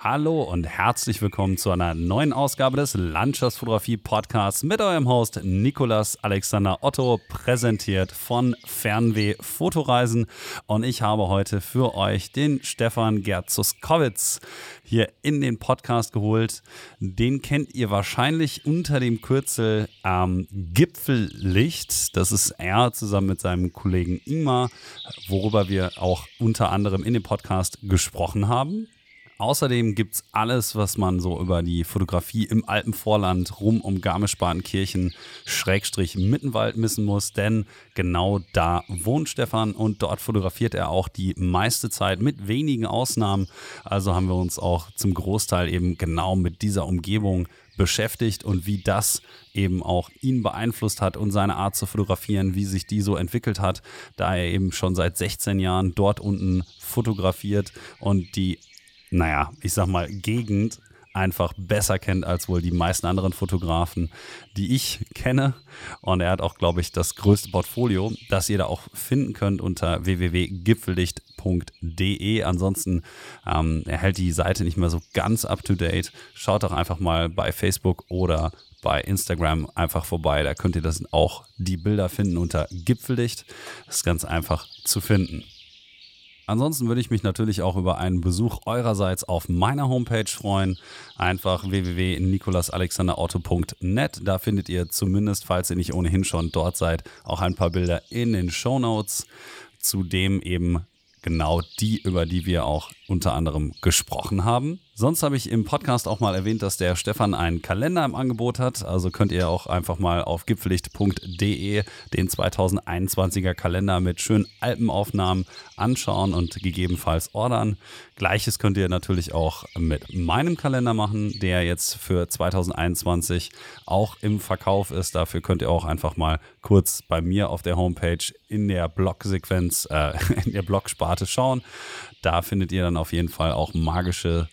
Hallo und herzlich willkommen zu einer neuen Ausgabe des Landschaftsfotografie Podcasts mit eurem Host Nikolas Alexander Otto, präsentiert von Fernweh Fotoreisen. Und ich habe heute für euch den Stefan Gerzuskowitz hier in den Podcast geholt. Den kennt ihr wahrscheinlich unter dem Kürzel ähm, Gipfellicht. Das ist er zusammen mit seinem Kollegen Ingmar, worüber wir auch unter anderem in dem Podcast gesprochen haben. Außerdem gibt es alles, was man so über die Fotografie im Alpenvorland rum um Garmisch-Partenkirchen Schrägstrich Mittenwald missen muss, denn genau da wohnt Stefan und dort fotografiert er auch die meiste Zeit mit wenigen Ausnahmen. Also haben wir uns auch zum Großteil eben genau mit dieser Umgebung beschäftigt und wie das eben auch ihn beeinflusst hat und seine Art zu fotografieren, wie sich die so entwickelt hat, da er eben schon seit 16 Jahren dort unten fotografiert und die naja, ich sag mal, Gegend einfach besser kennt als wohl die meisten anderen Fotografen, die ich kenne. Und er hat auch, glaube ich, das größte Portfolio, das ihr da auch finden könnt unter www.gipfeldicht.de. Ansonsten ähm, er hält die Seite nicht mehr so ganz up to date. Schaut doch einfach mal bei Facebook oder bei Instagram einfach vorbei. Da könnt ihr das auch die Bilder finden unter Gipfeldicht. Das ist ganz einfach zu finden. Ansonsten würde ich mich natürlich auch über einen Besuch eurerseits auf meiner Homepage freuen. Einfach www.nikolasalexanderauto.net. Da findet ihr zumindest, falls ihr nicht ohnehin schon dort seid, auch ein paar Bilder in den Show Notes. Zudem eben genau die, über die wir auch unter anderem gesprochen haben. Sonst habe ich im Podcast auch mal erwähnt, dass der Stefan einen Kalender im Angebot hat. Also könnt ihr auch einfach mal auf gipfelicht.de den 2021er Kalender mit schönen Alpenaufnahmen anschauen und gegebenenfalls ordern. Gleiches könnt ihr natürlich auch mit meinem Kalender machen, der jetzt für 2021 auch im Verkauf ist. Dafür könnt ihr auch einfach mal kurz bei mir auf der Homepage in der Blogsequenz, äh, in der Blogsparte schauen. Da findet ihr dann auf jeden Fall auch magische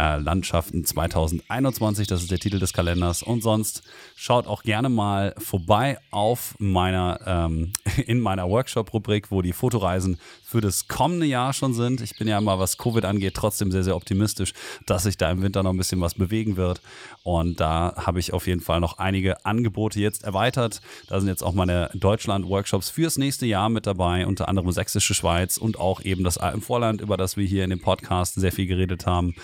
äh, Landschaften 2021. Das ist der Titel des Kalenders. Und sonst schaut auch gerne mal vorbei auf meiner, ähm, in meiner Workshop-Rubrik, wo die Fotoreisen für das kommende Jahr schon sind. Ich bin ja mal, was Covid angeht, trotzdem sehr, sehr optimistisch, dass sich da im Winter noch ein bisschen was bewegen wird. Und da habe ich auf jeden Fall noch einige Angebote jetzt erweitert. Da sind jetzt auch meine Deutschland-Workshops fürs nächste Jahr mit dabei, unter anderem Sächsische Schweiz und auch eben das Alpenvorland, über das wir hier in dem Podcast sehr viel geredet haben.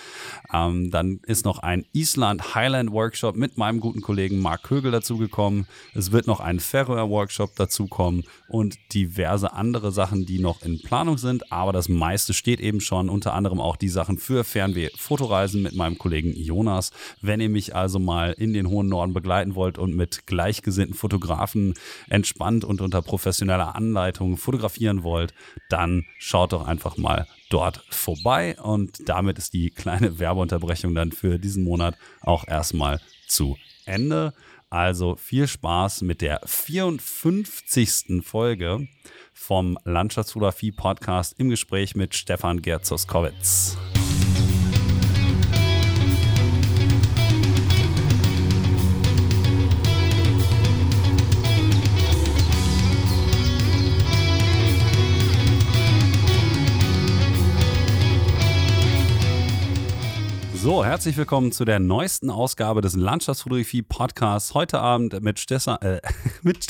Ähm, dann ist noch ein Island Highland Workshop mit meinem guten Kollegen Marc Kögel dazugekommen. Es wird noch ein Färöer Workshop dazukommen und diverse andere Sachen, die noch in Planung sind. Aber das meiste steht eben schon, unter anderem auch die Sachen für Fernweh-Fotoreisen mit meinem Kollegen Jonas. Wenn ihr mich also mal in den hohen Norden begleiten wollt und mit gleichgesinnten Fotografen entspannt und unter professioneller Anleitung fotografieren wollt, dann schaut doch einfach mal dort vorbei. Und damit ist die kleine Werbeunterbrechung dann für diesen Monat auch erstmal zu Ende. Also viel Spaß mit der 54. Folge vom Landschaftsfotografie Podcast im Gespräch mit Stefan Gerzoskowitz. So, herzlich willkommen zu der neuesten Ausgabe des Landschaftsfotografie Podcasts. Heute Abend mit, Stessa, äh, mit,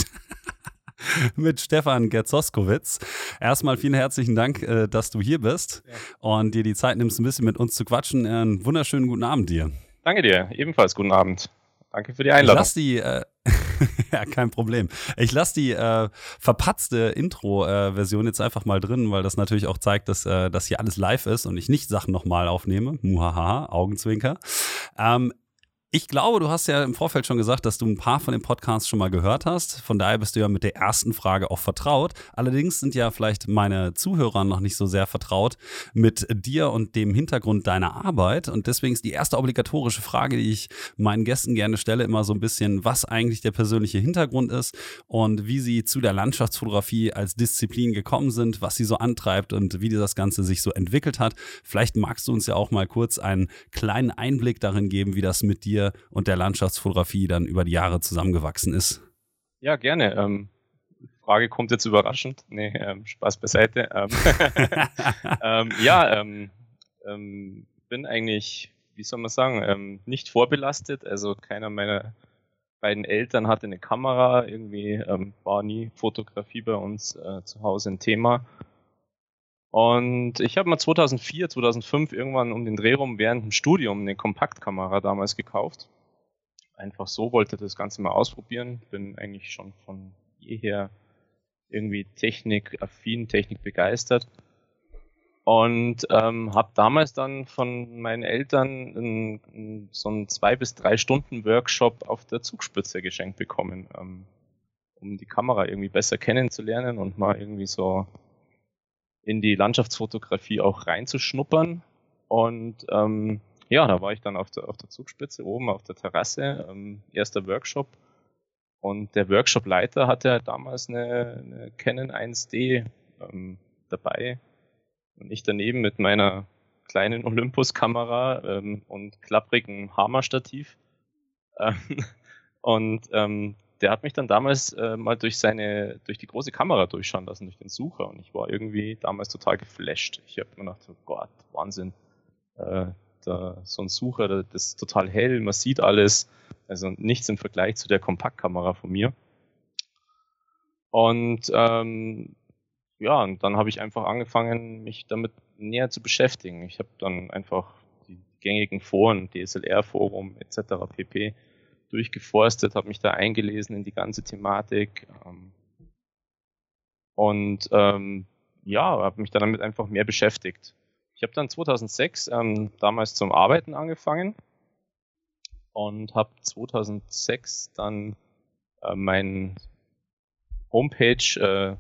mit Stefan Gerzoskowitz. Erstmal vielen herzlichen Dank, äh, dass du hier bist ja. und dir die Zeit nimmst, ein bisschen mit uns zu quatschen. Einen wunderschönen guten Abend dir. Danke dir, ebenfalls guten Abend. Danke für die Einladung. Lass die, äh, ja, kein Problem. Ich lasse die äh, verpatzte Intro-Version äh, jetzt einfach mal drin, weil das natürlich auch zeigt, dass äh, das hier alles live ist und ich nicht Sachen nochmal aufnehme. Muhaha, Augenzwinker. Ähm, ich glaube, du hast ja im Vorfeld schon gesagt, dass du ein paar von den Podcasts schon mal gehört hast. Von daher bist du ja mit der ersten Frage auch vertraut. Allerdings sind ja vielleicht meine Zuhörer noch nicht so sehr vertraut mit dir und dem Hintergrund deiner Arbeit. Und deswegen ist die erste obligatorische Frage, die ich meinen Gästen gerne stelle, immer so ein bisschen, was eigentlich der persönliche Hintergrund ist und wie sie zu der Landschaftsfotografie als Disziplin gekommen sind, was sie so antreibt und wie das Ganze sich so entwickelt hat. Vielleicht magst du uns ja auch mal kurz einen kleinen Einblick darin geben, wie das mit dir dir und der Landschaftsfotografie dann über die Jahre zusammengewachsen ist? Ja, gerne. Ähm, Frage kommt jetzt überraschend. Nee, ähm, Spaß beiseite. Ähm, ähm, ja, ähm, ähm, bin eigentlich, wie soll man sagen, nicht vorbelastet. Also keiner meiner beiden Eltern hatte eine Kamera. Irgendwie war nie Fotografie bei uns äh, zu Hause ein Thema. Und ich habe mal 2004, 2005 irgendwann um den Dreh rum während dem Studium eine Kompaktkamera damals gekauft. Einfach so wollte das Ganze mal ausprobieren. Bin eigentlich schon von jeher irgendwie technikaffin, Technik begeistert. Und ähm, habe damals dann von meinen Eltern einen, einen, so einen zwei bis drei Stunden Workshop auf der Zugspitze geschenkt bekommen, ähm, um die Kamera irgendwie besser kennenzulernen und mal irgendwie so in die Landschaftsfotografie auch reinzuschnuppern. Und ähm, ja, da war ich dann auf der, auf der Zugspitze oben auf der Terrasse, ähm, erster Workshop. Und der Workshopleiter hatte damals eine, eine Canon 1D ähm, dabei und ich daneben mit meiner kleinen Olympus-Kamera ähm, und klapprigen Hammer-Stativ. Ähm, und ähm, der hat mich dann damals äh, mal durch seine, durch die große Kamera durchschauen lassen, durch den Sucher. Und ich war irgendwie damals total geflasht. Ich habe mir gedacht, oh Gott, Wahnsinn. Äh, da, so ein Sucher, das ist total hell, man sieht alles. Also nichts im Vergleich zu der Kompaktkamera von mir. Und ähm, ja, und dann habe ich einfach angefangen, mich damit näher zu beschäftigen. Ich habe dann einfach die gängigen Foren, DSLR-Forum etc. pp. Durchgeforstet, habe mich da eingelesen in die ganze Thematik ähm, und ähm, ja, habe mich dann damit einfach mehr beschäftigt. Ich habe dann 2006 ähm, damals zum Arbeiten angefangen und habe 2006 dann äh, mein Homepage äh,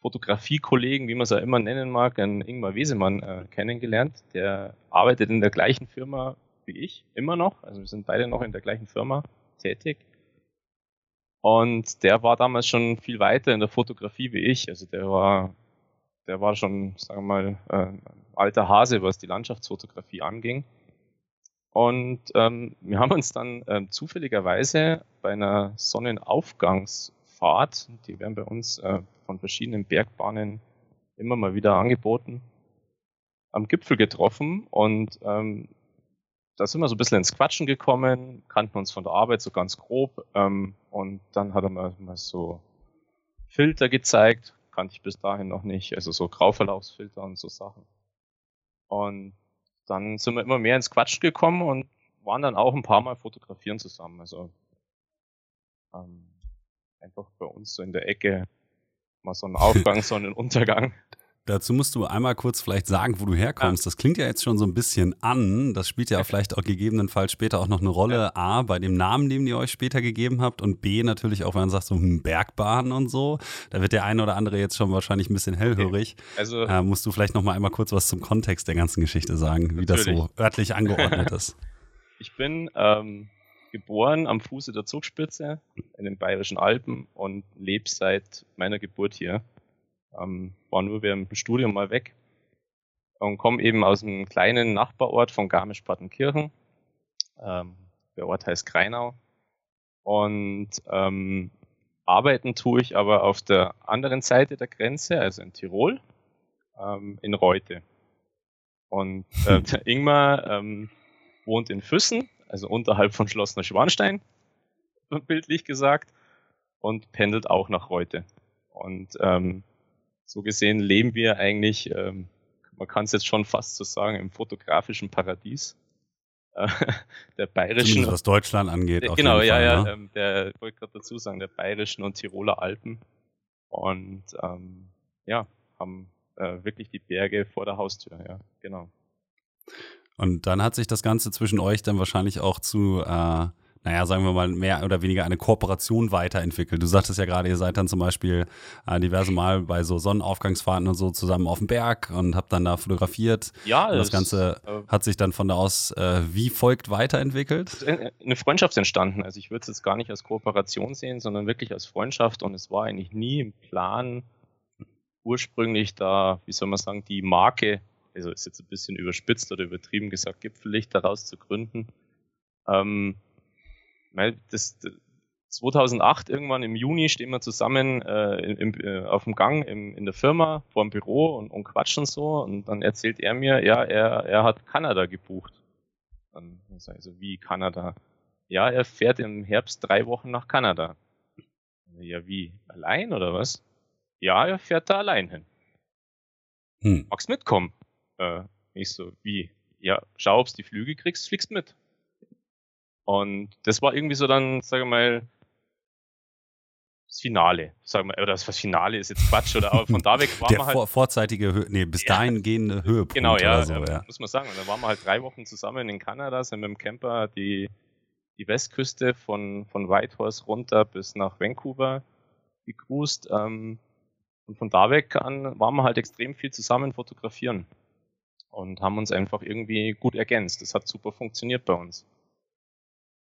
Fotografie-Kollegen, wie man es ja immer nennen mag, Ingmar Wesemann äh, kennengelernt. Der arbeitet in der gleichen Firma wie ich, immer noch. Also wir sind beide noch in der gleichen Firma tätig. Und der war damals schon viel weiter in der Fotografie wie ich. Also der war, der war schon, sagen wir mal, äh, alter Hase, was die Landschaftsfotografie anging. Und ähm, wir haben uns dann ähm, zufälligerweise bei einer Sonnenaufgangsfahrt, die werden bei uns äh, von verschiedenen Bergbahnen immer mal wieder angeboten, am Gipfel getroffen und ähm, da sind wir so ein bisschen ins Quatschen gekommen, kannten uns von der Arbeit so ganz grob ähm, und dann hat er mir mal so Filter gezeigt, kannte ich bis dahin noch nicht, also so Grauverlaufsfilter und so Sachen. Und dann sind wir immer mehr ins Quatschen gekommen und waren dann auch ein paar Mal fotografieren zusammen. Also ähm, einfach bei uns so in der Ecke mal so einen Aufgang, so einen Untergang. Dazu musst du einmal kurz vielleicht sagen, wo du herkommst. Ja. Das klingt ja jetzt schon so ein bisschen an. Das spielt ja vielleicht auch gegebenenfalls später auch noch eine Rolle. A, bei dem Namen, den ihr euch später gegeben habt. Und B, natürlich auch, wenn man sagt, so hm, Bergbahn und so. Da wird der eine oder andere jetzt schon wahrscheinlich ein bisschen hellhörig. Okay. Also, äh, musst du vielleicht noch mal einmal kurz was zum Kontext der ganzen Geschichte sagen, wie natürlich. das so örtlich angeordnet ist. Ich bin ähm, geboren am Fuße der Zugspitze in den Bayerischen Alpen und lebe seit meiner Geburt hier. Ähm, war nur während dem Studium mal weg und komme eben aus einem kleinen Nachbarort von Garmisch-Partenkirchen. Ähm, der Ort heißt Kreinau. Und ähm, arbeiten tue ich aber auf der anderen Seite der Grenze, also in Tirol, ähm, in Reute. Und äh, der Ingmar ähm, wohnt in Füssen, also unterhalb von Schloss Neuschwanstein, bildlich gesagt, und pendelt auch nach Reute. Und ähm, so gesehen leben wir eigentlich, ähm, man kann es jetzt schon fast so sagen, im fotografischen Paradies. Äh, der bayerischen. Zumindest was Deutschland angeht. Der, genau, ja, Fall, ja. Ne? Ähm, der wollte gerade dazu sagen, der bayerischen und Tiroler Alpen. Und ähm, ja, haben äh, wirklich die Berge vor der Haustür, ja, genau. Und dann hat sich das Ganze zwischen euch dann wahrscheinlich auch zu, äh, naja, sagen wir mal, mehr oder weniger eine Kooperation weiterentwickelt. Du sagtest ja gerade, ihr seid dann zum Beispiel äh, diverse Mal bei so Sonnenaufgangsfahrten und so zusammen auf dem Berg und habt dann da fotografiert. Ja, und das, Ganze äh, hat sich dann von da aus äh, wie folgt weiterentwickelt? Eine Freundschaft entstanden. Also ich würde es jetzt gar nicht als Kooperation sehen, sondern wirklich als Freundschaft und es war eigentlich nie im Plan, ursprünglich da, wie soll man sagen, die Marke also ist jetzt ein bisschen überspitzt oder übertrieben gesagt, Gipfellicht daraus zu gründen. Ähm, das, 2008 irgendwann im Juni stehen wir zusammen äh, im, äh, auf dem Gang im, in der Firma vor dem Büro und, und quatschen so und dann erzählt er mir, ja, er, er hat Kanada gebucht. Dann sage ich so, wie Kanada? Ja, er fährt im Herbst drei Wochen nach Kanada. Ja, wie? Allein oder was? Ja, er fährt da allein hin. Hm. Magst mitkommen? Äh, ich so, wie? Ja, schau, ob's die Flüge kriegst, fliegst mit. Und das war irgendwie so dann, sage mal, das Finale, sagen wir, oder das Finale ist jetzt Quatsch, oder aber von da weg waren wir halt. Vor, vorzeitige, Hö nee, bis dahin ja, gehende Höhepunkt. Genau, ja, so, ja, muss man sagen. Und dann waren wir halt drei Wochen zusammen in Kanada, sind mit dem Camper die, die Westküste von, von Whitehorse runter bis nach Vancouver gecruised. Ähm, und von da weg an waren wir halt extrem viel zusammen fotografieren und haben uns einfach irgendwie gut ergänzt. Das hat super funktioniert bei uns.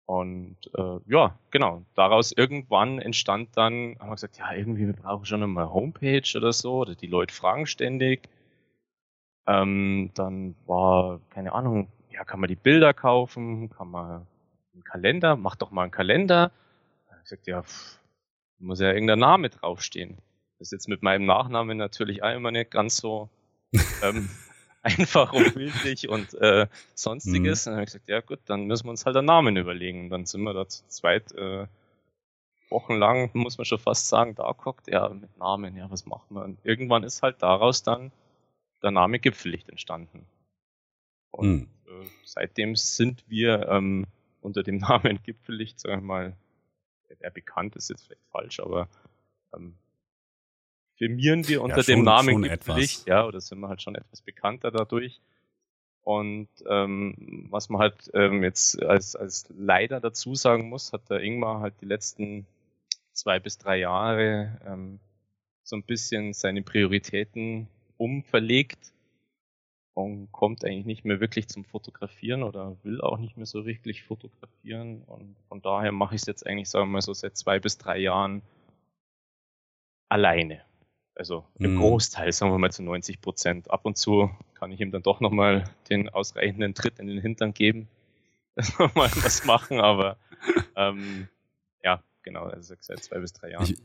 Und äh, ja, genau, daraus irgendwann entstand dann, haben wir gesagt, ja, irgendwie, wir brauchen schon eine Homepage oder so, oder die Leute fragen ständig. Ähm, dann war, keine Ahnung, ja, kann man die Bilder kaufen, kann man einen Kalender, mach doch mal einen Kalender. Dann habe ich gesagt, ja, pff, muss ja irgendein Name draufstehen. Das ist jetzt mit meinem Nachnamen natürlich auch immer nicht ganz so ähm, einfach und bildlich und äh, sonstiges. Mhm. Und dann habe ich gesagt, ja gut, dann müssen wir uns halt einen Namen überlegen. Und dann sind wir da zu zweit äh, wochenlang, muss man schon fast sagen, da guckt, ja, mit Namen, ja, was machen wir? Und irgendwann ist halt daraus dann der Name Gipfellicht entstanden. Und mhm. äh, seitdem sind wir ähm, unter dem Namen Gipfellicht, sagen wir mal, der bekannt ist jetzt vielleicht falsch, aber ähm, firmieren wir unter ja, schon, dem Namen Gipfellicht, ja, oder sind wir halt schon etwas bekannter dadurch. Und ähm, was man halt ähm, jetzt als, als leider dazu sagen muss, hat der Ingmar halt die letzten zwei bis drei Jahre ähm, so ein bisschen seine Prioritäten umverlegt und kommt eigentlich nicht mehr wirklich zum Fotografieren oder will auch nicht mehr so wirklich fotografieren. Und von daher mache ich es jetzt eigentlich, sagen wir mal so, seit zwei bis drei Jahren alleine. Also im mhm. Großteil, sagen wir mal zu 90 Prozent. Ab und zu kann ich ihm dann doch nochmal den ausreichenden Tritt in den Hintern geben, dass wir mal was machen, aber ähm, genau, also seit zwei bis drei Jahren. Ich,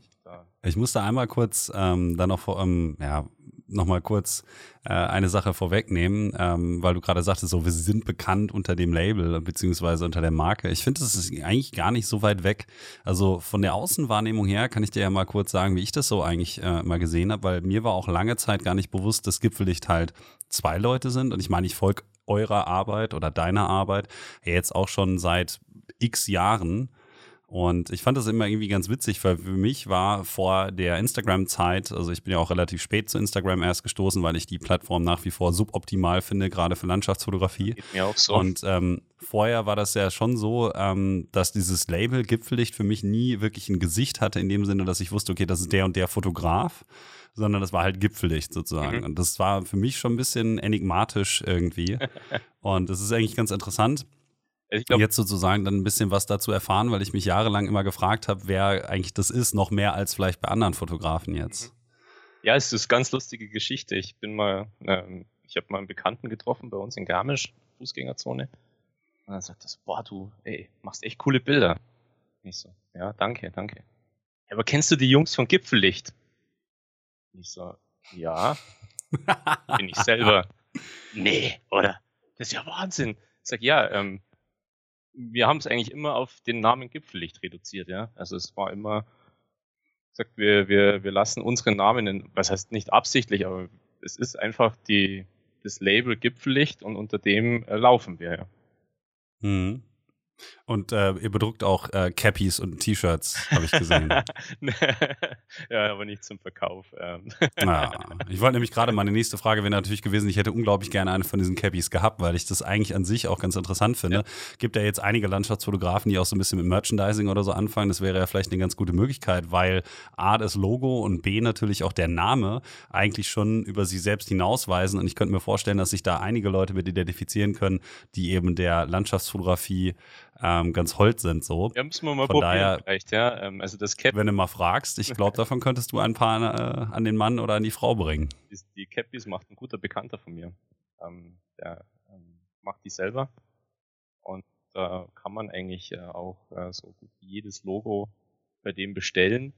ich musste einmal kurz ähm, dann noch vor, ähm, ja, nochmal kurz äh, eine Sache vorwegnehmen, ähm, weil du gerade sagtest, so wir sind bekannt unter dem Label beziehungsweise unter der Marke. Ich finde, das ist eigentlich gar nicht so weit weg. Also von der Außenwahrnehmung her kann ich dir ja mal kurz sagen, wie ich das so eigentlich äh, mal gesehen habe, weil mir war auch lange Zeit gar nicht bewusst, dass Gipfellicht halt zwei Leute sind. Und ich meine, ich folge eurer Arbeit oder deiner Arbeit ja jetzt auch schon seit x Jahren. Und ich fand das immer irgendwie ganz witzig, weil für mich war vor der Instagram-Zeit, also ich bin ja auch relativ spät zu Instagram erst gestoßen, weil ich die Plattform nach wie vor suboptimal finde, gerade für Landschaftsfotografie. Geht mir auch so. Und ähm, vorher war das ja schon so, ähm, dass dieses Label Gipfellicht für mich nie wirklich ein Gesicht hatte, in dem Sinne, dass ich wusste, okay, das ist der und der Fotograf sondern das war halt Gipfellicht sozusagen. Mhm. Und das war für mich schon ein bisschen enigmatisch irgendwie. und das ist eigentlich ganz interessant. Glaub, jetzt sozusagen dann ein bisschen was dazu erfahren, weil ich mich jahrelang immer gefragt habe, wer eigentlich das ist, noch mehr als vielleicht bei anderen Fotografen jetzt. Mhm. Ja, es ist eine ganz lustige Geschichte. Ich bin mal, ähm, ich habe mal einen Bekannten getroffen bei uns in Garmisch, Fußgängerzone. Und dann sagt das, boah, du, ey, machst echt coole Bilder. Und ich so, ja, danke, danke. Ja, aber kennst du die Jungs von Gipfellicht? Und ich so, ja, bin ich selber. nee, oder? Das ist ja Wahnsinn. Ich sag, ja, ähm, wir haben es eigentlich immer auf den Namen Gipfellicht reduziert, ja. Also es war immer, sagt, wir, wir, wir lassen unsere Namen, in, was heißt nicht absichtlich, aber es ist einfach die, das Label Gipfellicht und unter dem äh, laufen wir, ja. Mhm. Und äh, ihr bedruckt auch äh, Cappies und T-Shirts, habe ich gesehen. ja, aber nicht zum Verkauf. Ähm. Ja, ich wollte nämlich gerade, meine nächste Frage wäre natürlich gewesen, ich hätte unglaublich gerne eine von diesen Cappies gehabt, weil ich das eigentlich an sich auch ganz interessant finde. Ja. Gibt ja jetzt einige Landschaftsfotografen, die auch so ein bisschen mit Merchandising oder so anfangen. Das wäre ja vielleicht eine ganz gute Möglichkeit, weil A, das Logo und B, natürlich auch der Name eigentlich schon über sie selbst hinausweisen. Und ich könnte mir vorstellen, dass sich da einige Leute mit identifizieren können, die eben der Landschaftsfotografie ähm, ganz hold sind. So. Ja, müssen wir mal Von probieren daher, vielleicht, ja. Ähm, also das Cap Wenn du mal fragst, ich glaube, davon könntest du ein paar äh, an den Mann oder an die Frau bringen. Die, die Cappies macht ein guter Bekannter von mir. Ähm, der ähm, macht die selber. Und da kann man eigentlich äh, auch äh, so gut wie jedes Logo bei dem bestellen.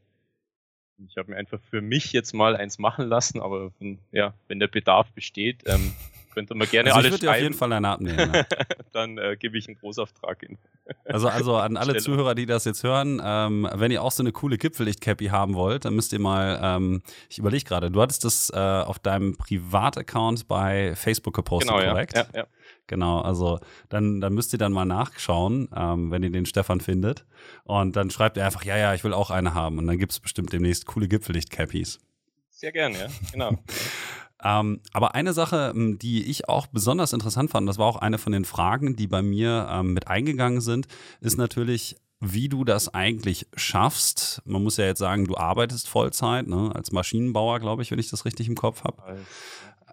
Ich habe mir einfach für mich jetzt mal eins machen lassen, aber wenn, ja, wenn der Bedarf besteht, könnte man gerne also alles. Ich würde auf jeden Fall eine abnehmen. Ja. Dann äh, gebe ich einen Großauftrag in. Also, also an alle Zuhörer, die das jetzt hören, ähm, wenn ihr auch so eine coole Gipfellicht-Cappy haben wollt, dann müsst ihr mal, ähm, ich überlege gerade, du hattest das äh, auf deinem Privataccount bei Facebook gepostet, genau, korrekt? Ja, ja, ja. Genau, also dann, dann müsst ihr dann mal nachschauen, ähm, wenn ihr den Stefan findet. Und dann schreibt er einfach, ja, ja, ich will auch eine haben. Und dann gibt es bestimmt demnächst coole Gipfellicht-Cappies. Sehr gerne, ja, genau. Ähm, aber eine Sache, die ich auch besonders interessant fand, das war auch eine von den Fragen, die bei mir ähm, mit eingegangen sind, ist natürlich, wie du das eigentlich schaffst. Man muss ja jetzt sagen, du arbeitest Vollzeit, ne? als Maschinenbauer, glaube ich, wenn ich das richtig im Kopf habe.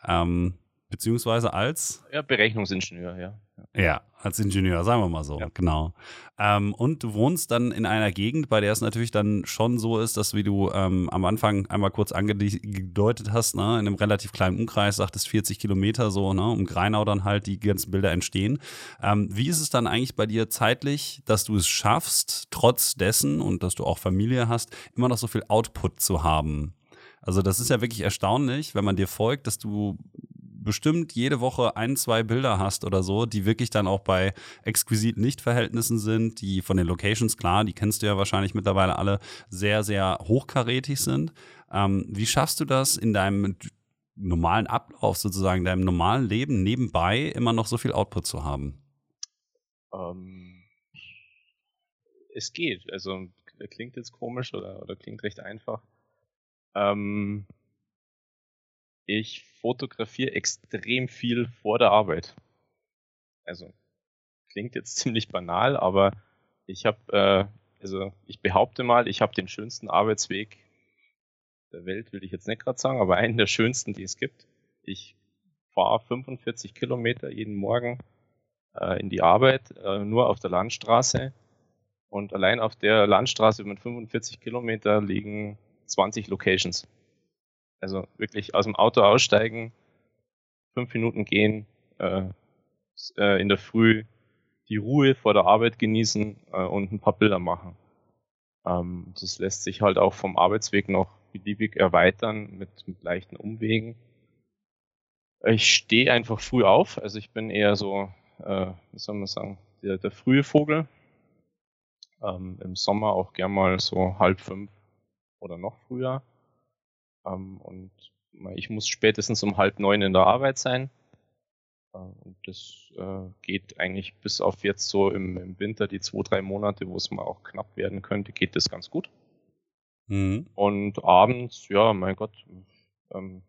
Ähm, beziehungsweise als? Ja, Berechnungsingenieur, ja. Ja, als Ingenieur, sagen wir mal so, ja. genau. Ähm, und du wohnst dann in einer Gegend, bei der es natürlich dann schon so ist, dass, wie du ähm, am Anfang einmal kurz angedeutet hast, ne, in einem relativ kleinen Umkreis, sagtest 40 Kilometer so, ne, um Greinau dann halt die ganzen Bilder entstehen. Ähm, wie ist es dann eigentlich bei dir zeitlich, dass du es schaffst, trotz dessen und dass du auch Familie hast, immer noch so viel Output zu haben? Also das ist ja wirklich erstaunlich, wenn man dir folgt, dass du bestimmt jede Woche ein, zwei Bilder hast oder so, die wirklich dann auch bei exquisiten Lichtverhältnissen sind, die von den Locations, klar, die kennst du ja wahrscheinlich mittlerweile alle, sehr, sehr hochkarätig sind. Ähm, wie schaffst du das in deinem normalen Ablauf sozusagen, deinem normalen Leben nebenbei immer noch so viel Output zu haben? Ähm, es geht. Also klingt jetzt komisch oder, oder klingt recht einfach. Ähm, ich fotografiere extrem viel vor der Arbeit. Also klingt jetzt ziemlich banal, aber ich habe, äh, also ich behaupte mal, ich habe den schönsten Arbeitsweg der Welt, will ich jetzt nicht gerade sagen, aber einen der schönsten, die es gibt. Ich fahre 45 Kilometer jeden Morgen äh, in die Arbeit, äh, nur auf der Landstraße. Und allein auf der Landstraße mit 45 Kilometer liegen 20 Locations. Also wirklich aus dem Auto aussteigen, fünf Minuten gehen, äh, äh, in der Früh die Ruhe vor der Arbeit genießen äh, und ein paar Bilder machen. Ähm, das lässt sich halt auch vom Arbeitsweg noch beliebig erweitern mit, mit leichten Umwegen. Ich stehe einfach früh auf, also ich bin eher so, äh, wie soll man sagen, der, der frühe Vogel. Ähm, Im Sommer auch gern mal so halb fünf oder noch früher. Ähm, und ich muss spätestens um halb neun in der Arbeit sein. Äh, und das äh, geht eigentlich bis auf jetzt so im, im, Winter, die zwei, drei Monate, wo es mal auch knapp werden könnte, geht das ganz gut. Mhm. Und abends, ja, mein Gott, ähm,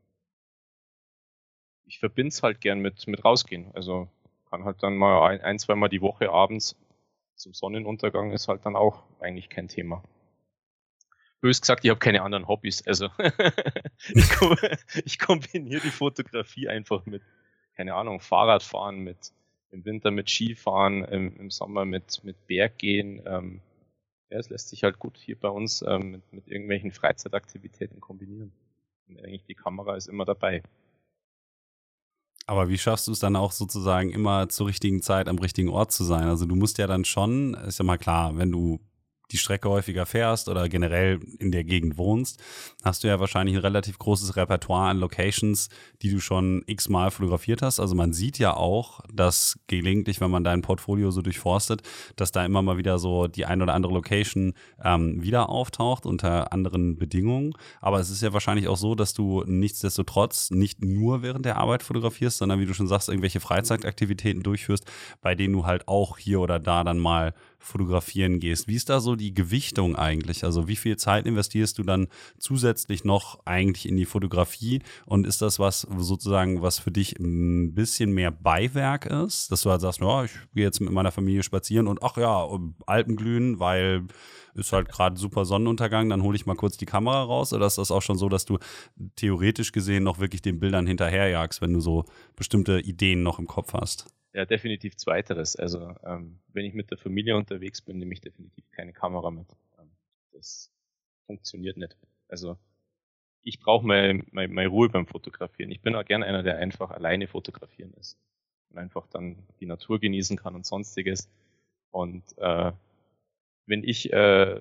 ich verbinde es halt gern mit, mit rausgehen. Also kann halt dann mal ein, ein zwei Mal die Woche abends zum Sonnenuntergang ist halt dann auch eigentlich kein Thema bös gesagt, ich habe keine anderen Hobbys. Also ich, ich kombiniere die Fotografie einfach mit, keine Ahnung, Fahrradfahren, mit im Winter mit Skifahren, im, im Sommer mit, mit Berggehen. Ähm, ja, es lässt sich halt gut hier bei uns ähm, mit, mit irgendwelchen Freizeitaktivitäten kombinieren. Und eigentlich die Kamera ist immer dabei. Aber wie schaffst du es dann auch sozusagen immer zur richtigen Zeit am richtigen Ort zu sein? Also du musst ja dann schon, ist ja mal klar, wenn du die Strecke häufiger fährst oder generell in der Gegend wohnst, hast du ja wahrscheinlich ein relativ großes Repertoire an Locations, die du schon x-mal fotografiert hast. Also man sieht ja auch, dass gelegentlich, wenn man dein Portfolio so durchforstet, dass da immer mal wieder so die ein oder andere Location ähm, wieder auftaucht unter anderen Bedingungen. Aber es ist ja wahrscheinlich auch so, dass du nichtsdestotrotz nicht nur während der Arbeit fotografierst, sondern wie du schon sagst, irgendwelche Freizeitaktivitäten durchführst, bei denen du halt auch hier oder da dann mal fotografieren gehst. Wie ist da so die Gewichtung eigentlich? Also wie viel Zeit investierst du dann zusätzlich noch eigentlich in die Fotografie? Und ist das was sozusagen, was für dich ein bisschen mehr Beiwerk ist? Dass du halt sagst, ja, ich gehe jetzt mit meiner Familie spazieren und ach ja, Alpenglühen, weil ist halt gerade super Sonnenuntergang, dann hole ich mal kurz die Kamera raus? Oder ist das auch schon so, dass du theoretisch gesehen noch wirklich den Bildern hinterherjagst, wenn du so bestimmte Ideen noch im Kopf hast? Ja, definitiv zweiteres. Also ähm, wenn ich mit der Familie unterwegs bin, nehme ich definitiv keine Kamera mit. Ähm, das funktioniert nicht. Also ich brauche meine, meine, meine Ruhe beim Fotografieren. Ich bin auch gerne einer, der einfach alleine fotografieren ist und einfach dann die Natur genießen kann und sonstiges. Und äh, wenn ich äh,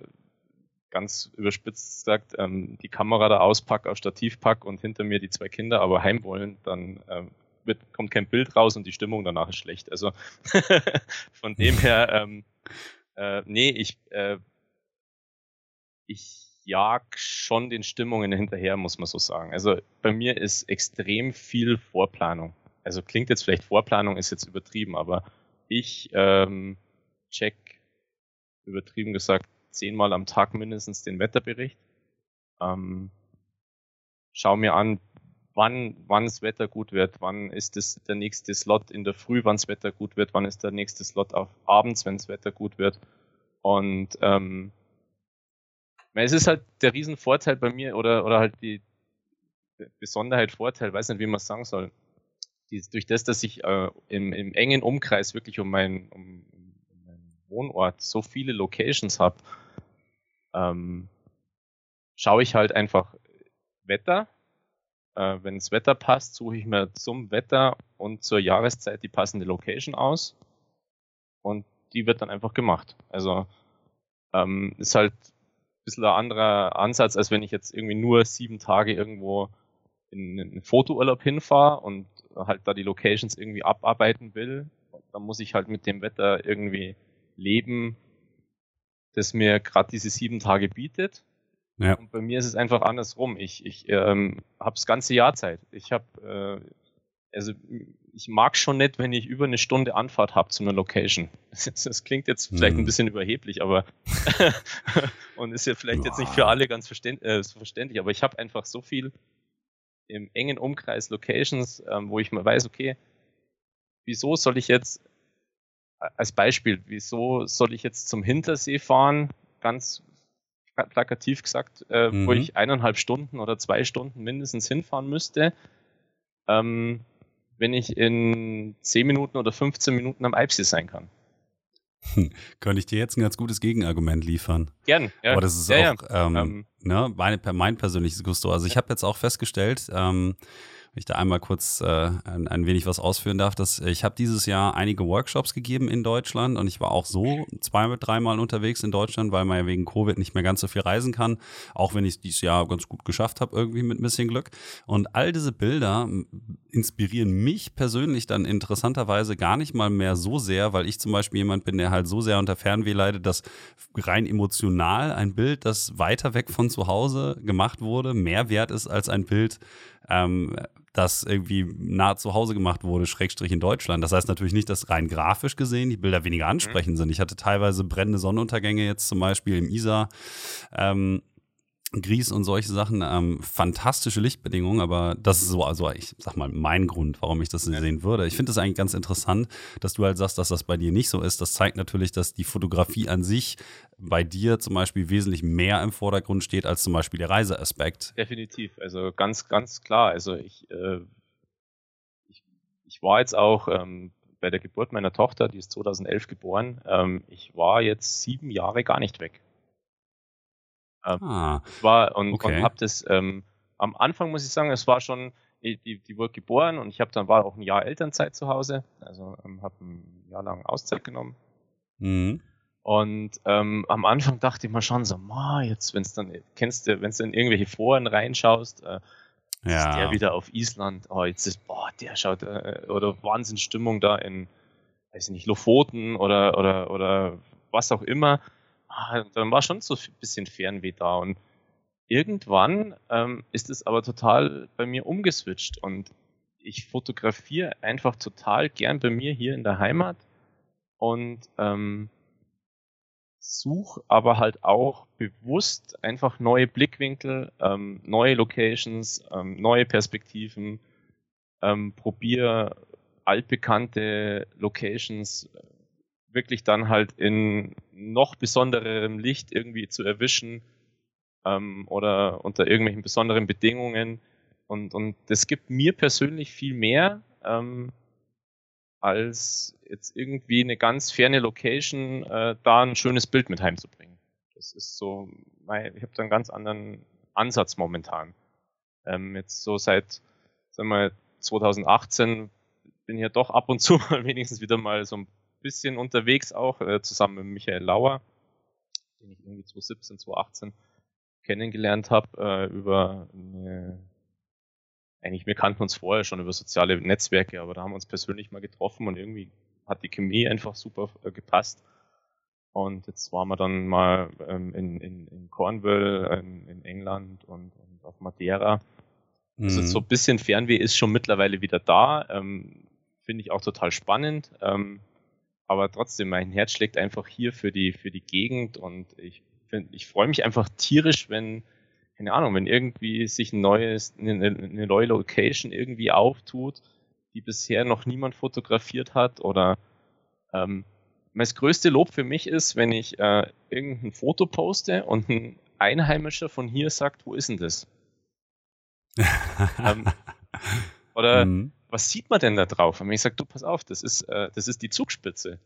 ganz überspitzt gesagt, ähm, die Kamera da auspack, auf Stativ pack und hinter mir die zwei Kinder aber heim wollen, dann ähm, wird, kommt kein Bild raus und die Stimmung danach ist schlecht. Also von dem her, ähm, äh, nee, ich, äh, ich jag schon den Stimmungen hinterher, muss man so sagen. Also bei mir ist extrem viel Vorplanung. Also klingt jetzt vielleicht Vorplanung, ist jetzt übertrieben, aber ich ähm, check, übertrieben gesagt, zehnmal am Tag mindestens den Wetterbericht. Ähm, schau mir an, wann, das Wetter gut wird, wann ist das der nächste Slot in der Früh, wann das Wetter gut wird, wann ist der nächste Slot auf abends, wenn das Wetter gut wird. Und ähm, es ist halt der Riesenvorteil bei mir oder, oder halt die Besonderheit, Vorteil, weiß nicht, wie man es sagen soll. Die, durch das, dass ich äh, im, im engen Umkreis wirklich um meinen um, um meinen Wohnort so viele Locations habe, ähm, schaue ich halt einfach Wetter. Äh, wenn das Wetter passt, suche ich mir zum Wetter und zur Jahreszeit die passende Location aus und die wird dann einfach gemacht. Also ähm, ist halt ein bisschen ein anderer Ansatz, als wenn ich jetzt irgendwie nur sieben Tage irgendwo in einen Fotourlaub hinfahre und halt da die Locations irgendwie abarbeiten will. Da muss ich halt mit dem Wetter irgendwie leben, das mir gerade diese sieben Tage bietet. Ja. Und bei mir ist es einfach andersrum. Ich, ich ähm, habe das ganze Jahr Zeit. Ich habe, äh, also ich mag schon nicht, wenn ich über eine Stunde Anfahrt habe zu einer Location. Das, das klingt jetzt vielleicht hm. ein bisschen überheblich, aber und ist ja vielleicht ja. jetzt nicht für alle ganz verständ, äh, so verständlich, aber ich habe einfach so viel im engen Umkreis Locations, ähm, wo ich mal weiß, okay, wieso soll ich jetzt als Beispiel, wieso soll ich jetzt zum Hintersee fahren, ganz plakativ gesagt, äh, mhm. wo ich eineinhalb Stunden oder zwei Stunden mindestens hinfahren müsste, ähm, wenn ich in zehn Minuten oder 15 Minuten am Eibsee sein kann. Hm. Könnte ich dir jetzt ein ganz gutes Gegenargument liefern? Gern, ja. Aber das ist ja, auch ja. Ähm, ähm, ne, mein, mein persönliches Gusto. Also ich habe jetzt auch festgestellt, ähm, ich da einmal kurz äh, ein, ein, wenig was ausführen darf, dass ich habe dieses Jahr einige Workshops gegeben in Deutschland und ich war auch so zwei, dreimal unterwegs in Deutschland, weil man ja wegen Covid nicht mehr ganz so viel reisen kann, auch wenn ich es dieses Jahr ganz gut geschafft habe, irgendwie mit ein bisschen Glück. Und all diese Bilder inspirieren mich persönlich dann interessanterweise gar nicht mal mehr so sehr, weil ich zum Beispiel jemand bin, der halt so sehr unter Fernweh leidet, dass rein emotional ein Bild, das weiter weg von zu Hause gemacht wurde, mehr wert ist als ein Bild, ähm, das irgendwie nah zu Hause gemacht wurde, Schrägstrich in Deutschland. Das heißt natürlich nicht, dass rein grafisch gesehen die Bilder weniger ansprechend mhm. sind. Ich hatte teilweise brennende Sonnenuntergänge jetzt zum Beispiel im Isar. Ähm, Gries und solche Sachen, ähm, fantastische Lichtbedingungen, aber das ist so, also ich sag mal, mein Grund, warum ich das sehen würde. Ich finde es eigentlich ganz interessant, dass du halt sagst, dass das bei dir nicht so ist. Das zeigt natürlich, dass die Fotografie an sich bei dir zum Beispiel wesentlich mehr im Vordergrund steht als zum Beispiel der Reiseaspekt. Definitiv, also ganz, ganz klar. Also ich, äh, ich, ich war jetzt auch ähm, bei der Geburt meiner Tochter, die ist 2011 geboren, ähm, ich war jetzt sieben Jahre gar nicht weg. Ähm, ah, war und, okay. und habe das ähm, am Anfang muss ich sagen, es war schon die, die wurde geboren und ich habe dann war auch ein Jahr Elternzeit zu Hause, also ähm, habe ein Jahr lang Auszeit genommen. Mhm. Und ähm, am Anfang dachte ich mir schon so, ma, jetzt, wenn es dann, kennst du, wenn du in irgendwelche Foren reinschaust, äh, ja. ist der wieder auf Island, oh, jetzt ist, boah, der schaut, äh, oder Wahnsinnsstimmung da in, weiß ich nicht, Lofoten oder, oder, oder was auch immer. Ah, dann war schon so ein bisschen Fernweh da und irgendwann ähm, ist es aber total bei mir umgeswitcht und ich fotografiere einfach total gern bei mir hier in der Heimat und ähm, suche aber halt auch bewusst einfach neue Blickwinkel, ähm, neue Locations, ähm, neue Perspektiven, ähm, probiere altbekannte Locations äh, wirklich dann halt in noch besonderem Licht irgendwie zu erwischen ähm, oder unter irgendwelchen besonderen Bedingungen. Und, und das gibt mir persönlich viel mehr, ähm, als jetzt irgendwie eine ganz ferne Location äh, da ein schönes Bild mit heimzubringen. Das ist so, ich habe da einen ganz anderen Ansatz momentan. Ähm, jetzt so seit, sagen wir, 2018 bin ich ja doch ab und zu mal wenigstens wieder mal so ein bisschen unterwegs auch, äh, zusammen mit Michael Lauer. den ich irgendwie 2017, 2018 kennengelernt habe, äh, über eine, eigentlich, wir kannten uns vorher schon über soziale Netzwerke, aber da haben wir uns persönlich mal getroffen und irgendwie hat die Chemie einfach super äh, gepasst. Und jetzt waren wir dann mal ähm, in, in, in Cornwall, in, in England und, und auf Madeira. Also mhm. so ein bisschen Fernweh ist schon mittlerweile wieder da. Ähm, Finde ich auch total spannend. Ähm, aber trotzdem, mein Herz schlägt einfach hier für die, für die Gegend und ich find, ich freue mich einfach tierisch, wenn, keine Ahnung, wenn irgendwie sich ein neues, eine, eine neue Location irgendwie auftut, die bisher noch niemand fotografiert hat oder ähm, das größte Lob für mich ist, wenn ich äh, irgendein Foto poste und ein Einheimischer von hier sagt, wo ist denn das? ähm, oder mhm. Was sieht man denn da drauf? Und ich sage, du pass auf, das ist, äh, das ist die Zugspitze.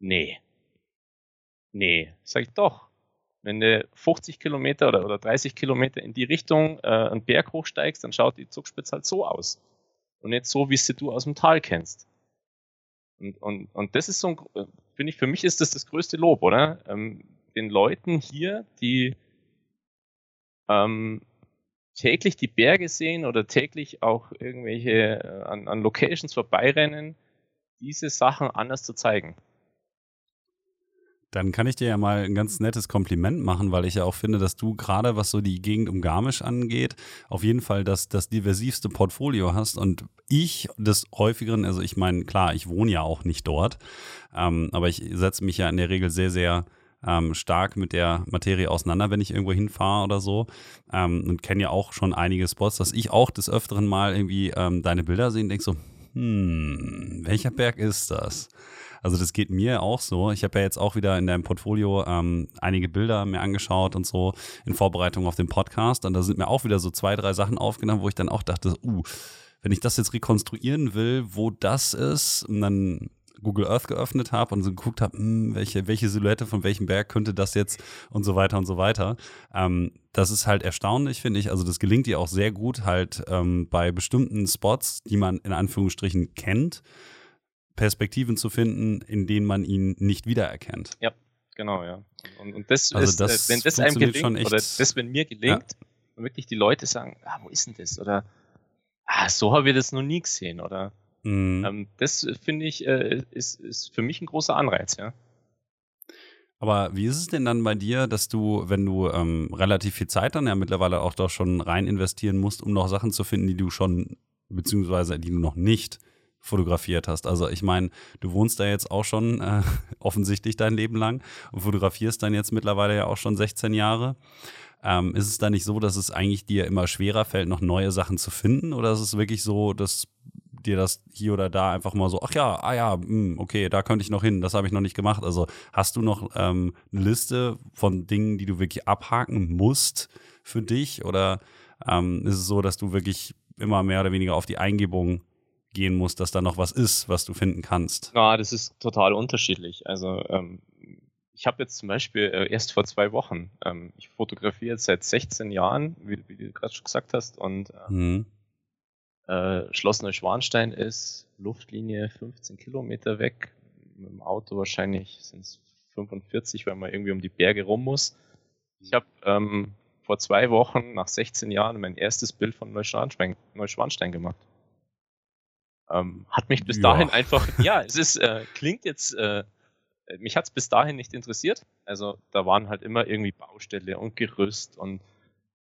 Nee. Nee, sag ich doch. Wenn du 50 Kilometer oder, oder 30 Kilometer in die Richtung äh, einen Berg hochsteigst, dann schaut die Zugspitze halt so aus. Und nicht so, wie sie du aus dem Tal kennst. Und, und, und das ist so ein, äh, finde ich, für mich ist das das größte Lob, oder? Ähm, den Leuten hier, die ähm, täglich die Berge sehen oder täglich auch irgendwelche äh, an, an Locations vorbeirennen, diese Sachen anders zu zeigen. Dann kann ich dir ja mal ein ganz nettes Kompliment machen, weil ich ja auch finde, dass du gerade, was so die Gegend um Garmisch angeht, auf jeden Fall das, das diversivste Portfolio hast und ich des häufigeren, also ich meine, klar, ich wohne ja auch nicht dort, ähm, aber ich setze mich ja in der Regel sehr, sehr ähm, stark mit der Materie auseinander, wenn ich irgendwo hinfahre oder so. Ähm, und kenne ja auch schon einige Spots, dass ich auch des Öfteren mal irgendwie ähm, deine Bilder sehe und denke so, hm, welcher Berg ist das? Also das geht mir auch so. Ich habe ja jetzt auch wieder in deinem Portfolio ähm, einige Bilder mir angeschaut und so in Vorbereitung auf den Podcast. Und da sind mir auch wieder so zwei, drei Sachen aufgenommen, wo ich dann auch dachte, uh, wenn ich das jetzt rekonstruieren will, wo das ist, dann Google Earth geöffnet habe und so geguckt habe, hm, welche, welche Silhouette von welchem Berg könnte das jetzt und so weiter und so weiter. Ähm, das ist halt erstaunlich, finde ich. Also das gelingt dir auch sehr gut halt ähm, bei bestimmten Spots, die man in Anführungsstrichen kennt, Perspektiven zu finden, in denen man ihn nicht wiedererkennt. Ja, genau, ja. Und, und das also ist, das äh, wenn das einem gelingt, oder das, wenn mir gelingt, ja. wirklich die Leute sagen, ah, wo ist denn das? Oder ah, so habe ich das noch nie gesehen, oder Mhm. Ähm, das äh, finde ich, äh, ist, ist für mich ein großer Anreiz, ja. Aber wie ist es denn dann bei dir, dass du, wenn du ähm, relativ viel Zeit dann ja mittlerweile auch doch schon rein investieren musst, um noch Sachen zu finden, die du schon, beziehungsweise die du noch nicht fotografiert hast? Also ich meine, du wohnst da jetzt auch schon äh, offensichtlich dein Leben lang und fotografierst dann jetzt mittlerweile ja auch schon 16 Jahre. Ähm, ist es da nicht so, dass es eigentlich dir immer schwerer fällt, noch neue Sachen zu finden? Oder ist es wirklich so, dass dir das hier oder da einfach mal so, ach ja, ah ja, mh, hm, okay, da könnte ich noch hin, das habe ich noch nicht gemacht. Also hast du noch ähm, eine Liste von Dingen, die du wirklich abhaken musst für dich? Oder ähm, ist es so, dass du wirklich immer mehr oder weniger auf die Eingebung gehen musst, dass da noch was ist, was du finden kannst? Ja, das ist total unterschiedlich. Also ähm, ich habe jetzt zum Beispiel äh, erst vor zwei Wochen, ähm, ich fotografiere jetzt seit 16 Jahren, wie, wie du gerade schon gesagt hast, und äh, mhm. Äh, Schloss Neuschwanstein ist Luftlinie 15 Kilometer weg. Mit dem Auto wahrscheinlich sind es 45, weil man irgendwie um die Berge rum muss. Ich habe ähm, vor zwei Wochen, nach 16 Jahren, mein erstes Bild von Neuschwanstein, Neuschwanstein gemacht. Ähm, hat mich bis ja. dahin einfach, ja, es ist, äh, klingt jetzt, äh, mich hat es bis dahin nicht interessiert. Also da waren halt immer irgendwie Baustelle und Gerüst und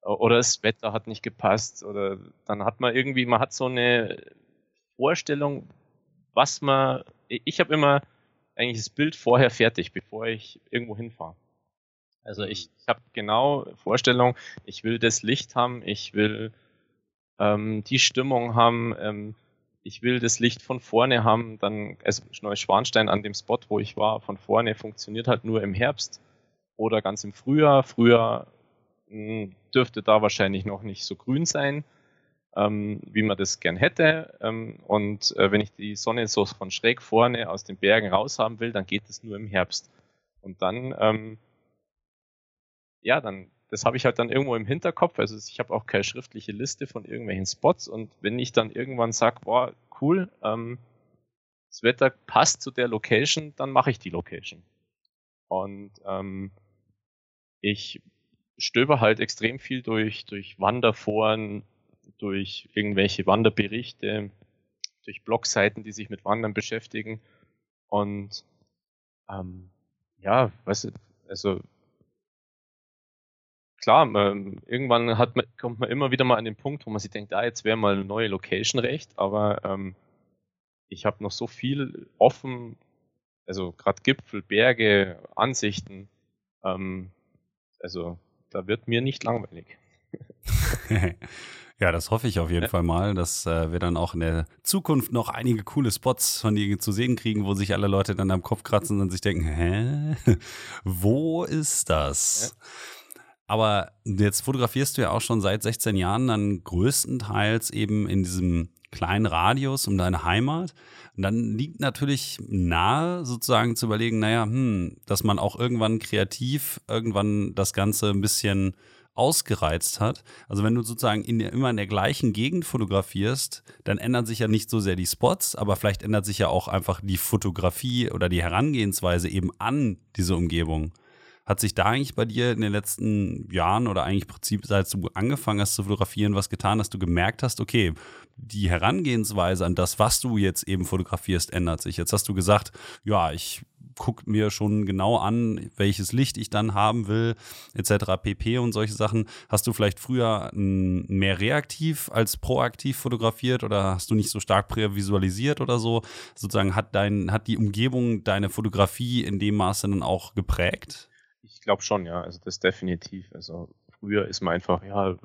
oder das Wetter hat nicht gepasst oder dann hat man irgendwie, man hat so eine Vorstellung, was man, ich habe immer eigentlich das Bild vorher fertig, bevor ich irgendwo hinfahre. Also ich, ich habe genau Vorstellung, ich will das Licht haben, ich will ähm, die Stimmung haben, ähm, ich will das Licht von vorne haben, dann, also Neuschwanstein an dem Spot, wo ich war, von vorne funktioniert halt nur im Herbst oder ganz im Frühjahr. Frühjahr dürfte da wahrscheinlich noch nicht so grün sein, ähm, wie man das gern hätte. Ähm, und äh, wenn ich die Sonne so von schräg vorne aus den Bergen raus haben will, dann geht es nur im Herbst. Und dann, ähm, ja, dann, das habe ich halt dann irgendwo im Hinterkopf. Also ich habe auch keine schriftliche Liste von irgendwelchen Spots. Und wenn ich dann irgendwann sage, boah, cool, ähm, das Wetter passt zu der Location, dann mache ich die Location. Und ähm, ich stöber halt extrem viel durch, durch Wanderforen, durch irgendwelche Wanderberichte, durch Blogseiten, die sich mit Wandern beschäftigen. Und ähm, ja, weißt du, also klar, man, irgendwann hat man, kommt man immer wieder mal an den Punkt, wo man sich denkt, ah, jetzt wäre mal eine neue Location recht, aber ähm, ich habe noch so viel offen, also gerade Gipfel, Berge, Ansichten, ähm, also da wird mir nicht langweilig. Ja, das hoffe ich auf jeden ja. Fall mal, dass äh, wir dann auch in der Zukunft noch einige coole Spots von dir zu sehen kriegen, wo sich alle Leute dann am Kopf kratzen und sich denken, hä? Wo ist das? Ja. Aber jetzt fotografierst du ja auch schon seit 16 Jahren dann größtenteils eben in diesem kleinen Radius um deine Heimat. Und dann liegt natürlich nahe, sozusagen zu überlegen, naja, hm, dass man auch irgendwann kreativ irgendwann das Ganze ein bisschen ausgereizt hat. Also wenn du sozusagen in der, immer in der gleichen Gegend fotografierst, dann ändern sich ja nicht so sehr die Spots, aber vielleicht ändert sich ja auch einfach die Fotografie oder die Herangehensweise eben an diese Umgebung. Hat sich da eigentlich bei dir in den letzten Jahren oder eigentlich im Prinzip, seit du angefangen hast zu fotografieren, was getan, dass du gemerkt hast, okay, die Herangehensweise an das, was du jetzt eben fotografierst, ändert sich. Jetzt hast du gesagt, ja, ich gucke mir schon genau an, welches Licht ich dann haben will, etc. pp. und solche Sachen. Hast du vielleicht früher mehr reaktiv als proaktiv fotografiert oder hast du nicht so stark prävisualisiert oder so? Sozusagen hat dein, hat die Umgebung deine Fotografie in dem Maße dann auch geprägt? Ich glaube schon, ja. Also das definitiv. Also früher ist man einfach, ja,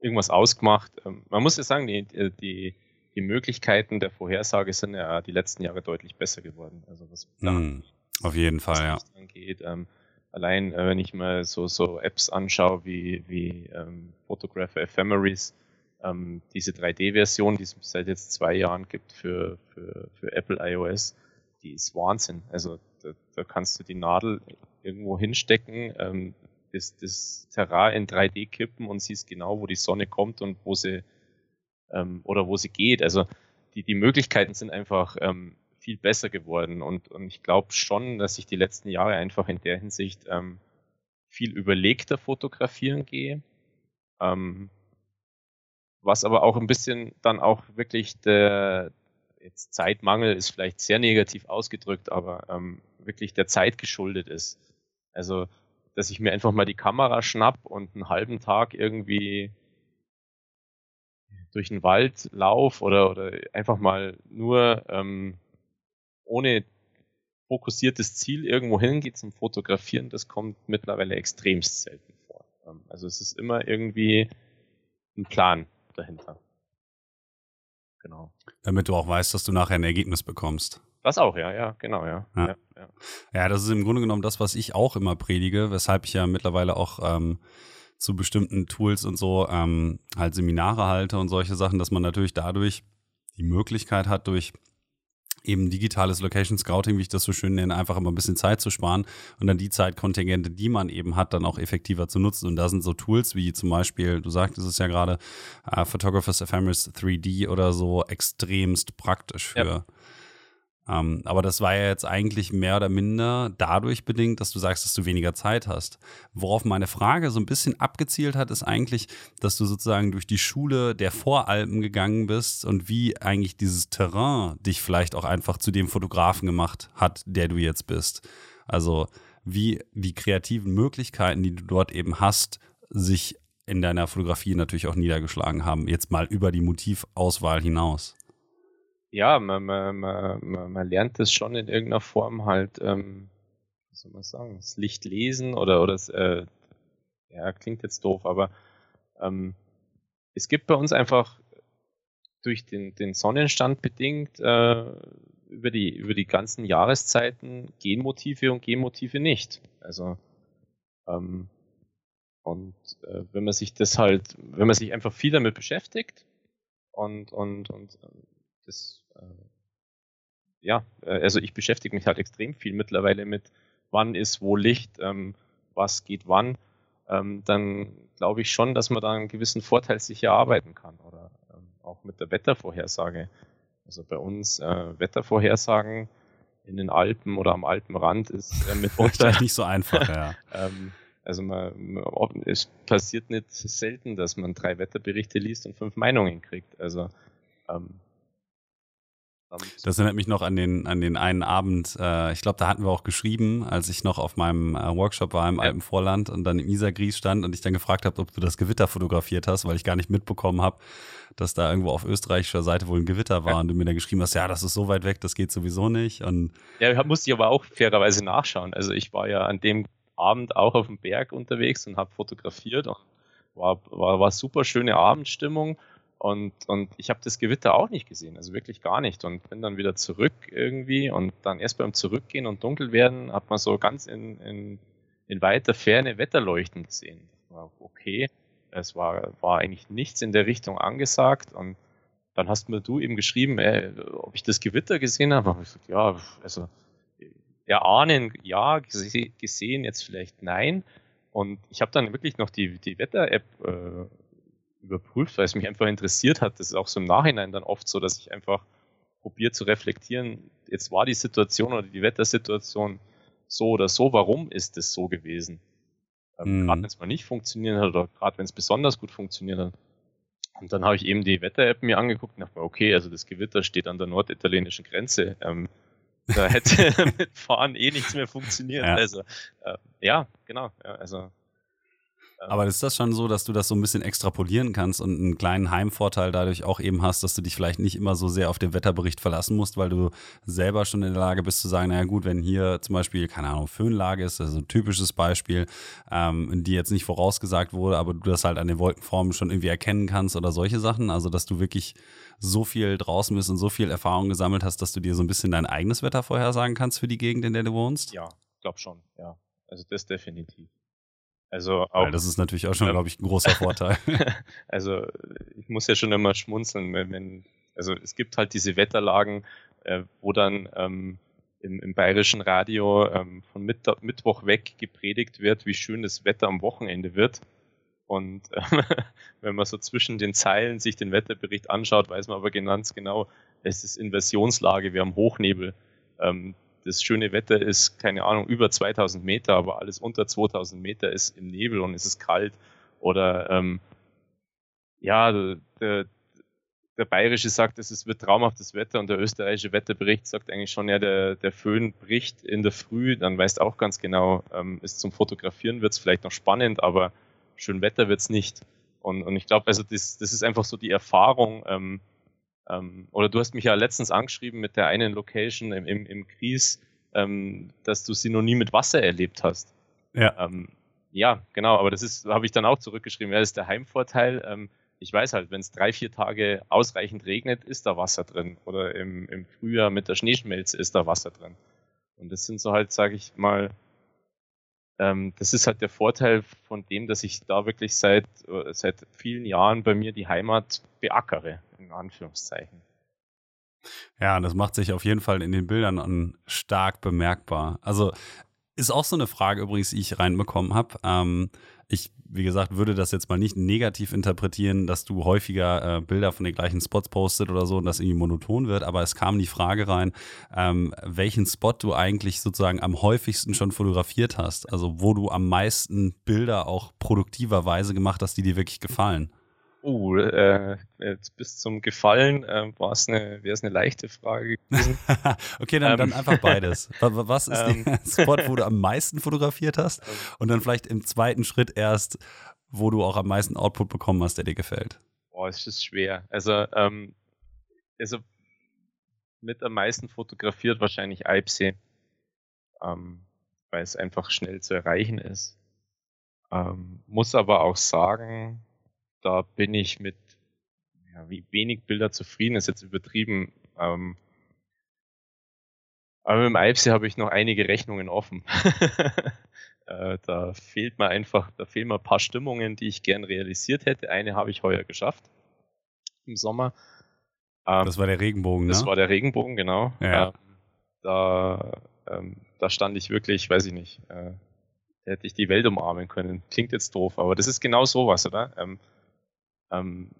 irgendwas ausgemacht. Ähm, man muss ja sagen, die, die, die Möglichkeiten der Vorhersage sind ja die letzten Jahre deutlich besser geworden. Also was mm, auf jeden Fall, ja. Angeht. Ähm, allein, äh, wenn ich mal so, so Apps anschaue wie, wie ähm, Photographer Ephemeris, ähm, diese 3D-Version, die es seit jetzt zwei Jahren gibt für, für, für Apple iOS, die ist Wahnsinn. Also da, da kannst du die Nadel irgendwo hinstecken, ähm, das, das Terrain in 3D kippen und siehst genau, wo die Sonne kommt und wo sie ähm, oder wo sie geht. Also die, die Möglichkeiten sind einfach ähm, viel besser geworden und, und ich glaube schon, dass ich die letzten Jahre einfach in der Hinsicht ähm, viel überlegter fotografieren gehe. Ähm, was aber auch ein bisschen dann auch wirklich der jetzt Zeitmangel ist vielleicht sehr negativ ausgedrückt, aber ähm, wirklich der Zeit geschuldet ist. Also, dass ich mir einfach mal die Kamera schnapp und einen halben Tag irgendwie durch den Wald lauf oder, oder einfach mal nur ähm, ohne fokussiertes Ziel irgendwo hingeht zum Fotografieren, das kommt mittlerweile extremst selten vor. Ähm, also es ist immer irgendwie ein Plan dahinter. Genau. Damit du auch weißt, dass du nachher ein Ergebnis bekommst. Das auch, ja, ja, genau, ja. Ja, ja, ja. ja das ist im Grunde genommen das, was ich auch immer predige, weshalb ich ja mittlerweile auch ähm, zu bestimmten Tools und so ähm, halt Seminare halte und solche Sachen, dass man natürlich dadurch die Möglichkeit hat, durch eben digitales Location Scouting, wie ich das so schön nenne, einfach immer ein bisschen Zeit zu sparen und dann die Zeitkontingente, die man eben hat, dann auch effektiver zu nutzen. Und da sind so Tools wie zum Beispiel, du sagtest es ja gerade, äh, Photographers Ephemeris 3D oder so extremst praktisch für. Ja ähm, aber das war ja jetzt eigentlich mehr oder minder dadurch bedingt, dass du sagst, dass du weniger Zeit hast. Worauf meine Frage so ein bisschen abgezielt hat, ist eigentlich, dass du sozusagen durch die Schule der Voralpen gegangen bist und wie eigentlich dieses Terrain dich vielleicht auch einfach zu dem Fotografen gemacht hat, der du jetzt bist. Also wie die kreativen Möglichkeiten, die du dort eben hast, sich in deiner Fotografie natürlich auch niedergeschlagen haben. Jetzt mal über die Motivauswahl hinaus ja, man, man, man, man lernt das schon in irgendeiner Form halt, ähm, wie soll man sagen, das Licht lesen oder, oder das, äh, ja, klingt jetzt doof, aber ähm, es gibt bei uns einfach durch den, den Sonnenstand bedingt äh, über, die, über die ganzen Jahreszeiten Genmotive und Genmotive nicht. Also ähm, und äh, wenn man sich das halt, wenn man sich einfach viel damit beschäftigt und, und, und das, äh, ja, äh, also ich beschäftige mich halt extrem viel mittlerweile mit, wann ist wo Licht, ähm, was geht wann, ähm, dann glaube ich schon, dass man da einen gewissen Vorteil sich erarbeiten kann oder ähm, auch mit der Wettervorhersage. Also bei uns äh, Wettervorhersagen in den Alpen oder am Alpenrand ist äh, mitunter nicht so einfach, ja. ähm, Also man, es passiert nicht selten, dass man drei Wetterberichte liest und fünf Meinungen kriegt. Also ähm, das erinnert mich noch an den, an den einen Abend, äh, ich glaube, da hatten wir auch geschrieben, als ich noch auf meinem äh, Workshop war im ja. Alpenvorland und dann im Isargries stand und ich dann gefragt habe, ob du das Gewitter fotografiert hast, weil ich gar nicht mitbekommen habe, dass da irgendwo auf österreichischer Seite wohl ein Gewitter war ja. und du mir dann geschrieben hast, ja, das ist so weit weg, das geht sowieso nicht. Und ja, musste ich aber auch fairerweise nachschauen. Also ich war ja an dem Abend auch auf dem Berg unterwegs und habe fotografiert. War, war, war super schöne Abendstimmung und, und ich habe das Gewitter auch nicht gesehen, also wirklich gar nicht. Und bin dann wieder zurück irgendwie und dann erst beim Zurückgehen und dunkel werden, hat man so ganz in, in, in weiter Ferne Wetterleuchten gesehen. Okay, es war, war eigentlich nichts in der Richtung angesagt und dann hast mir du eben geschrieben, äh, ob ich das Gewitter gesehen habe. Und ich gesagt, ja, also erahnen, ja, gesehen jetzt vielleicht nein. Und ich habe dann wirklich noch die, die Wetter-App äh, überprüft, weil es mich einfach interessiert hat. Das ist auch so im Nachhinein dann oft so, dass ich einfach probiere zu reflektieren, jetzt war die Situation oder die Wettersituation so oder so, warum ist es so gewesen? Ähm, mhm. Gerade wenn es mal nicht funktioniert hat oder gerade wenn es besonders gut funktioniert hat. Und dann habe ich eben die Wetter-App mir angeguckt und dachte, okay, also das Gewitter steht an der norditalienischen Grenze. Ähm, da hätte mit Fahren eh nichts mehr funktioniert. Ja. Also äh, ja, genau. Ja, also aber ist das schon so, dass du das so ein bisschen extrapolieren kannst und einen kleinen Heimvorteil dadurch auch eben hast, dass du dich vielleicht nicht immer so sehr auf den Wetterbericht verlassen musst, weil du selber schon in der Lage bist zu sagen, naja gut, wenn hier zum Beispiel, keine Ahnung, Föhnlage ist, das ist ein typisches Beispiel, ähm, die jetzt nicht vorausgesagt wurde, aber du das halt an den Wolkenformen schon irgendwie erkennen kannst oder solche Sachen. Also, dass du wirklich so viel draußen bist und so viel Erfahrung gesammelt hast, dass du dir so ein bisschen dein eigenes Wetter vorhersagen kannst für die Gegend, in der du wohnst? Ja, glaub schon, ja. Also das definitiv. Also auch, ja, das ist natürlich auch schon, ähm, glaube ich, ein großer Vorteil. also ich muss ja schon immer schmunzeln, wenn, also es gibt halt diese Wetterlagen, äh, wo dann ähm, im, im bayerischen Radio ähm, von Mitt Mittwoch weg gepredigt wird, wie schön das Wetter am Wochenende wird. Und wenn man so zwischen den Zeilen sich den Wetterbericht anschaut, weiß man aber ganz genau, es ist Inversionslage, wir haben Hochnebel. Das schöne Wetter ist, keine Ahnung, über 2000 Meter, aber alles unter 2000 Meter ist im Nebel und es ist kalt. Oder ähm, ja, der, der Bayerische sagt, es wird traumhaftes Wetter und der österreichische Wetterbericht sagt eigentlich schon, ja, der, der Föhn bricht in der Früh, dann weißt auch ganz genau, ähm, ist zum Fotografieren wird es vielleicht noch spannend, aber schön Wetter wird es nicht. Und, und ich glaube, also das, das ist einfach so die Erfahrung, ähm, ähm, oder du hast mich ja letztens angeschrieben mit der einen Location im, im, im Gries, ähm, dass du sie noch nie mit Wasser erlebt hast. Ja. Ähm, ja, genau, aber das ist, habe ich dann auch zurückgeschrieben. Ja, das ist der Heimvorteil. Ähm, ich weiß halt, wenn es drei, vier Tage ausreichend regnet, ist da Wasser drin. Oder im, im Frühjahr mit der Schneeschmelze ist da Wasser drin. Und das sind so halt, sage ich mal, ähm, das ist halt der Vorteil von dem, dass ich da wirklich seit, äh, seit vielen Jahren bei mir die Heimat beackere, in Anführungszeichen. Ja, das macht sich auf jeden Fall in den Bildern stark bemerkbar. Also ist auch so eine Frage übrigens, die ich reinbekommen habe. Ähm, ich, wie gesagt, würde das jetzt mal nicht negativ interpretieren, dass du häufiger äh, Bilder von den gleichen Spots postet oder so und das irgendwie monoton wird, aber es kam die Frage rein, ähm, welchen Spot du eigentlich sozusagen am häufigsten schon fotografiert hast, also wo du am meisten Bilder auch produktiverweise gemacht hast, die dir wirklich gefallen. Oh, äh, jetzt bis zum Gefallen äh, war es eine, wäre es eine leichte Frage gewesen. okay, dann, ähm. dann einfach beides. Was ist ähm. der Spot, wo du am meisten fotografiert hast? Und dann vielleicht im zweiten Schritt erst, wo du auch am meisten Output bekommen hast, der dir gefällt. Boah, es ist schwer. Also, ähm, also mit am meisten fotografiert wahrscheinlich Eibsee, ähm, weil es einfach schnell zu erreichen ist. Ähm, muss aber auch sagen, da bin ich mit ja, wie wenig Bilder zufrieden, ist jetzt übertrieben. Ähm, aber mit dem Eibsee habe ich noch einige Rechnungen offen. äh, da fehlt mir einfach, da fehlen mir ein paar Stimmungen, die ich gern realisiert hätte. Eine habe ich heuer geschafft im Sommer. Ähm, das war der Regenbogen, ne? Das war der Regenbogen, genau. Ja. Ähm, da, ähm, da stand ich wirklich, weiß ich nicht, äh, hätte ich die Welt umarmen können. Klingt jetzt doof, aber das ist genau sowas, oder? Ähm, ähm,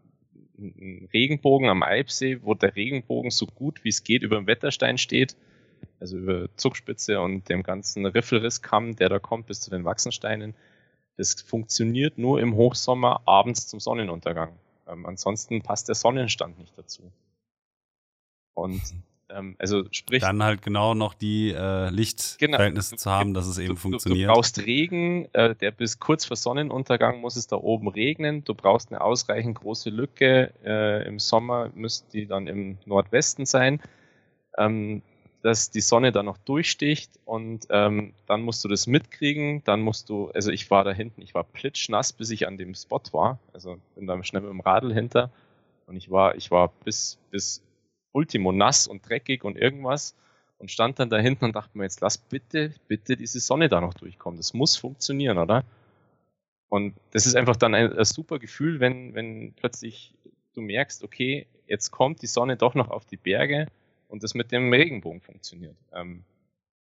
einen Regenbogen am Eibsee, wo der Regenbogen so gut wie es geht über dem Wetterstein steht, also über Zugspitze und dem ganzen Riffelrisskamm, der da kommt bis zu den Wachsensteinen. Das funktioniert nur im Hochsommer abends zum Sonnenuntergang. Ähm, ansonsten passt der Sonnenstand nicht dazu. Und ähm, also sprich. Dann halt genau noch die äh, Lichtverhältnisse genau. zu haben, dass es eben du, funktioniert. Du brauchst Regen, äh, der bis kurz vor Sonnenuntergang muss es da oben regnen. Du brauchst eine ausreichend große Lücke. Äh, Im Sommer müsste die dann im Nordwesten sein. Ähm, dass die Sonne da noch durchsticht und ähm, dann musst du das mitkriegen. Dann musst du, also ich war da hinten, ich war plitschnass, bis ich an dem Spot war. Also bin da schnell mit dem Radl hinter und ich war, ich war bis, bis Ultimo nass und dreckig und irgendwas und stand dann da hinten und dachte mir, jetzt lass bitte, bitte diese Sonne da noch durchkommen. Das muss funktionieren, oder? Und das ist einfach dann ein, ein super Gefühl, wenn, wenn plötzlich du merkst, okay, jetzt kommt die Sonne doch noch auf die Berge und das mit dem Regenbogen funktioniert. Ähm,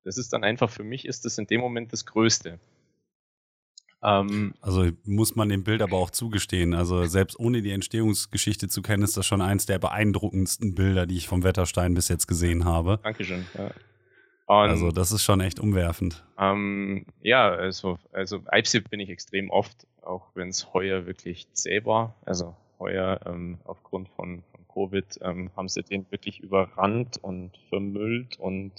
das ist dann einfach für mich ist das in dem Moment das Größte. Ähm, also muss man dem Bild aber auch zugestehen. Also selbst ohne die Entstehungsgeschichte zu kennen, ist das schon eins der beeindruckendsten Bilder, die ich vom Wetterstein bis jetzt gesehen habe. Dankeschön. Ja. Und, also das ist schon echt umwerfend. Ähm, ja, also, also Eibsee bin ich extrem oft, auch wenn es heuer wirklich zäh war. Also heuer ähm, aufgrund von, von Covid ähm, haben sie den wirklich überrannt und vermüllt und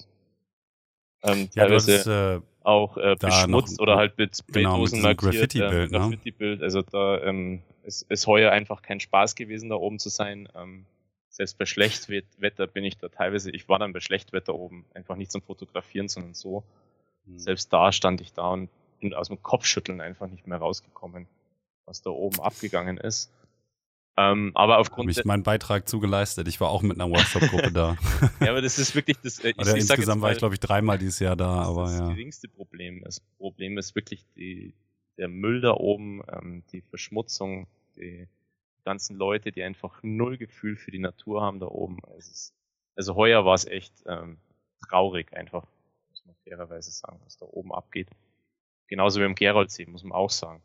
ähm, ja, teilweise hast, äh, auch äh, beschmutzt oder halt mit Spraydosen genau, markiert. Graffiti-Bild, äh, Graffiti-Bild. Ne? Also da ähm, ist, ist heuer einfach kein Spaß gewesen, da oben zu sein. Ähm, selbst bei Schlechtwetter bin ich da teilweise, ich war dann bei Schlechtwetter oben, einfach nicht zum Fotografieren, sondern so. Mhm. Selbst da stand ich da und bin aus dem Kopfschütteln einfach nicht mehr rausgekommen, was da oben abgegangen ist. Ähm, aber aufgrund habe ich meinen Beitrag zugeleistet. Ich war auch mit einer Workshop-Gruppe da. ja, aber das ist wirklich das. Äh, ich, Oder ich insgesamt mal, war ich glaube ich dreimal dieses Jahr da. Das aber ist ja. das geringste Problem. Das Problem ist wirklich die, der Müll da oben, ähm, die Verschmutzung, die ganzen Leute, die einfach null Gefühl für die Natur haben da oben. Ist, also heuer war es echt ähm, traurig einfach, muss man fairerweise sagen, was da oben abgeht. Genauso wie im Geroldsee, muss man auch sagen.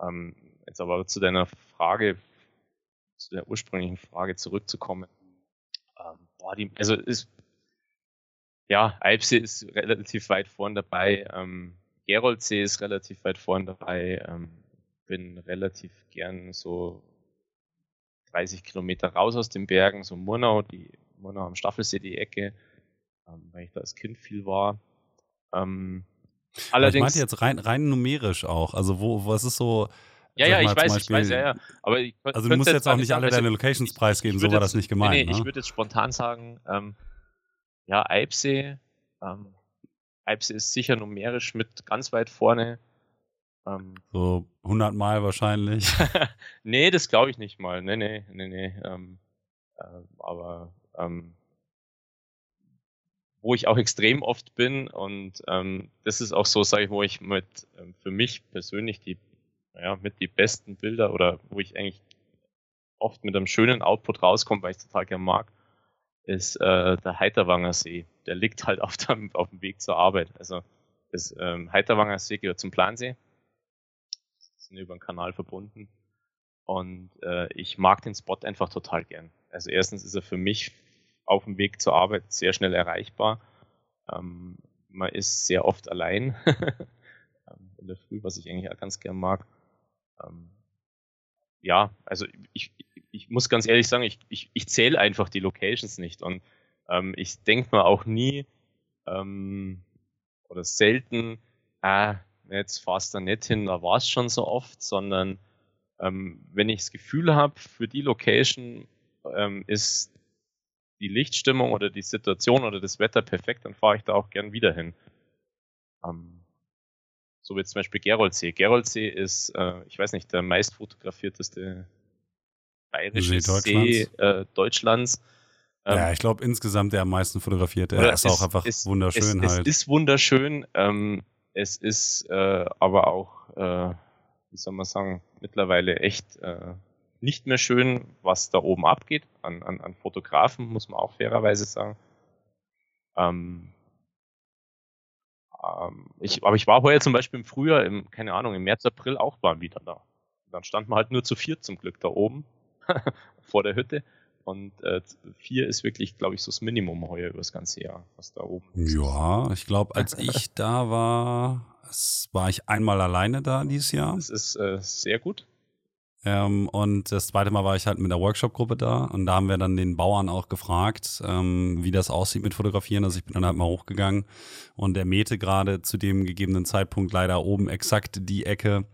Ähm, jetzt aber zu deiner Frage, zu der ursprünglichen Frage zurückzukommen. Ähm, boah, die, also ist, ja, Alpsee ist relativ weit vorn dabei, ähm, Geroldsee ist relativ weit vorn dabei, ähm, bin relativ gern so 30 Kilometer raus aus den Bergen, so Murnau, die Murnau am Staffelsee, die Ecke, ähm, weil ich da als Kind viel war. Ähm, allerdings, ich meinte jetzt rein, rein numerisch auch. Also wo, was ist so, ja, ja, ich weiß, Beispiel, ich weiß, ja, ja. Aber ich also du musst jetzt auch nicht alle deine Locations preisgeben, so war das nicht gemeint. Nee, nee, ne? ich würde jetzt spontan sagen, ähm, ja, Eibsee, ähm, Eibsee ist sicher numerisch mit ganz weit vorne. Ähm, so 100 Mal wahrscheinlich. nee, das glaube ich nicht mal. Nee, nee, nee, nee. Ähm, äh, aber ähm, wo ich auch extrem oft bin und ähm, das ist auch so, sage ich, wo ich mit ähm, für mich persönlich die ja, mit die besten Bilder oder wo ich eigentlich oft mit einem schönen Output rauskomme, weil ich total gern mag, ist äh, der Heiterwanger See. Der liegt halt auf dem, auf dem Weg zur Arbeit. Also das ähm, Heiterwanger See gehört zum Plansee. Sind über den Kanal verbunden. Und äh, ich mag den Spot einfach total gern. Also erstens ist er für mich auf dem Weg zur Arbeit sehr schnell erreichbar. Ähm, man ist sehr oft allein ähm, in der Früh, was ich eigentlich auch ganz gern mag ähm, ja, also ich, ich muss ganz ehrlich sagen, ich, ich, ich zähle einfach die Locations nicht und ähm, ich denke mir auch nie ähm, oder selten, ah, jetzt fahrst du nicht hin, da war es schon so oft, sondern ähm, wenn ich das Gefühl habe, für die Location ähm, ist die Lichtstimmung oder die Situation oder das Wetter perfekt, dann fahre ich da auch gern wieder hin. Ähm, so wie zum Beispiel Geroldsee. Geroldsee ist, äh, ich weiß nicht, der meist fotografierteste bayerische See Deutschlands. See, äh, Deutschlands. Ähm, ja, ich glaube insgesamt der am meisten fotografierte. Er ist, ist auch einfach ist, wunderschön es, halt. Es ist wunderschön. Ähm, es ist äh, aber auch, äh, wie soll man sagen, mittlerweile echt äh, nicht mehr schön, was da oben abgeht. An, an, an Fotografen muss man auch fairerweise sagen. Ähm, ähm, ich, aber ich war vorher zum Beispiel im Frühjahr, im, keine Ahnung, im März, April auch waren wieder da. Und dann stand man halt nur zu vier zum Glück da oben vor der Hütte. Und äh, vier ist wirklich, glaube ich, so das Minimum heuer über das ganze Jahr, was da oben ist. Ja, ich glaube, als ich da war, war ich einmal alleine da dieses Jahr. Das ist äh, sehr gut. Ähm, und das zweite Mal war ich halt mit der Workshop-Gruppe da und da haben wir dann den Bauern auch gefragt, ähm, wie das aussieht mit Fotografieren. Also ich bin dann halt mal hochgegangen und er mähte gerade zu dem gegebenen Zeitpunkt leider oben exakt die Ecke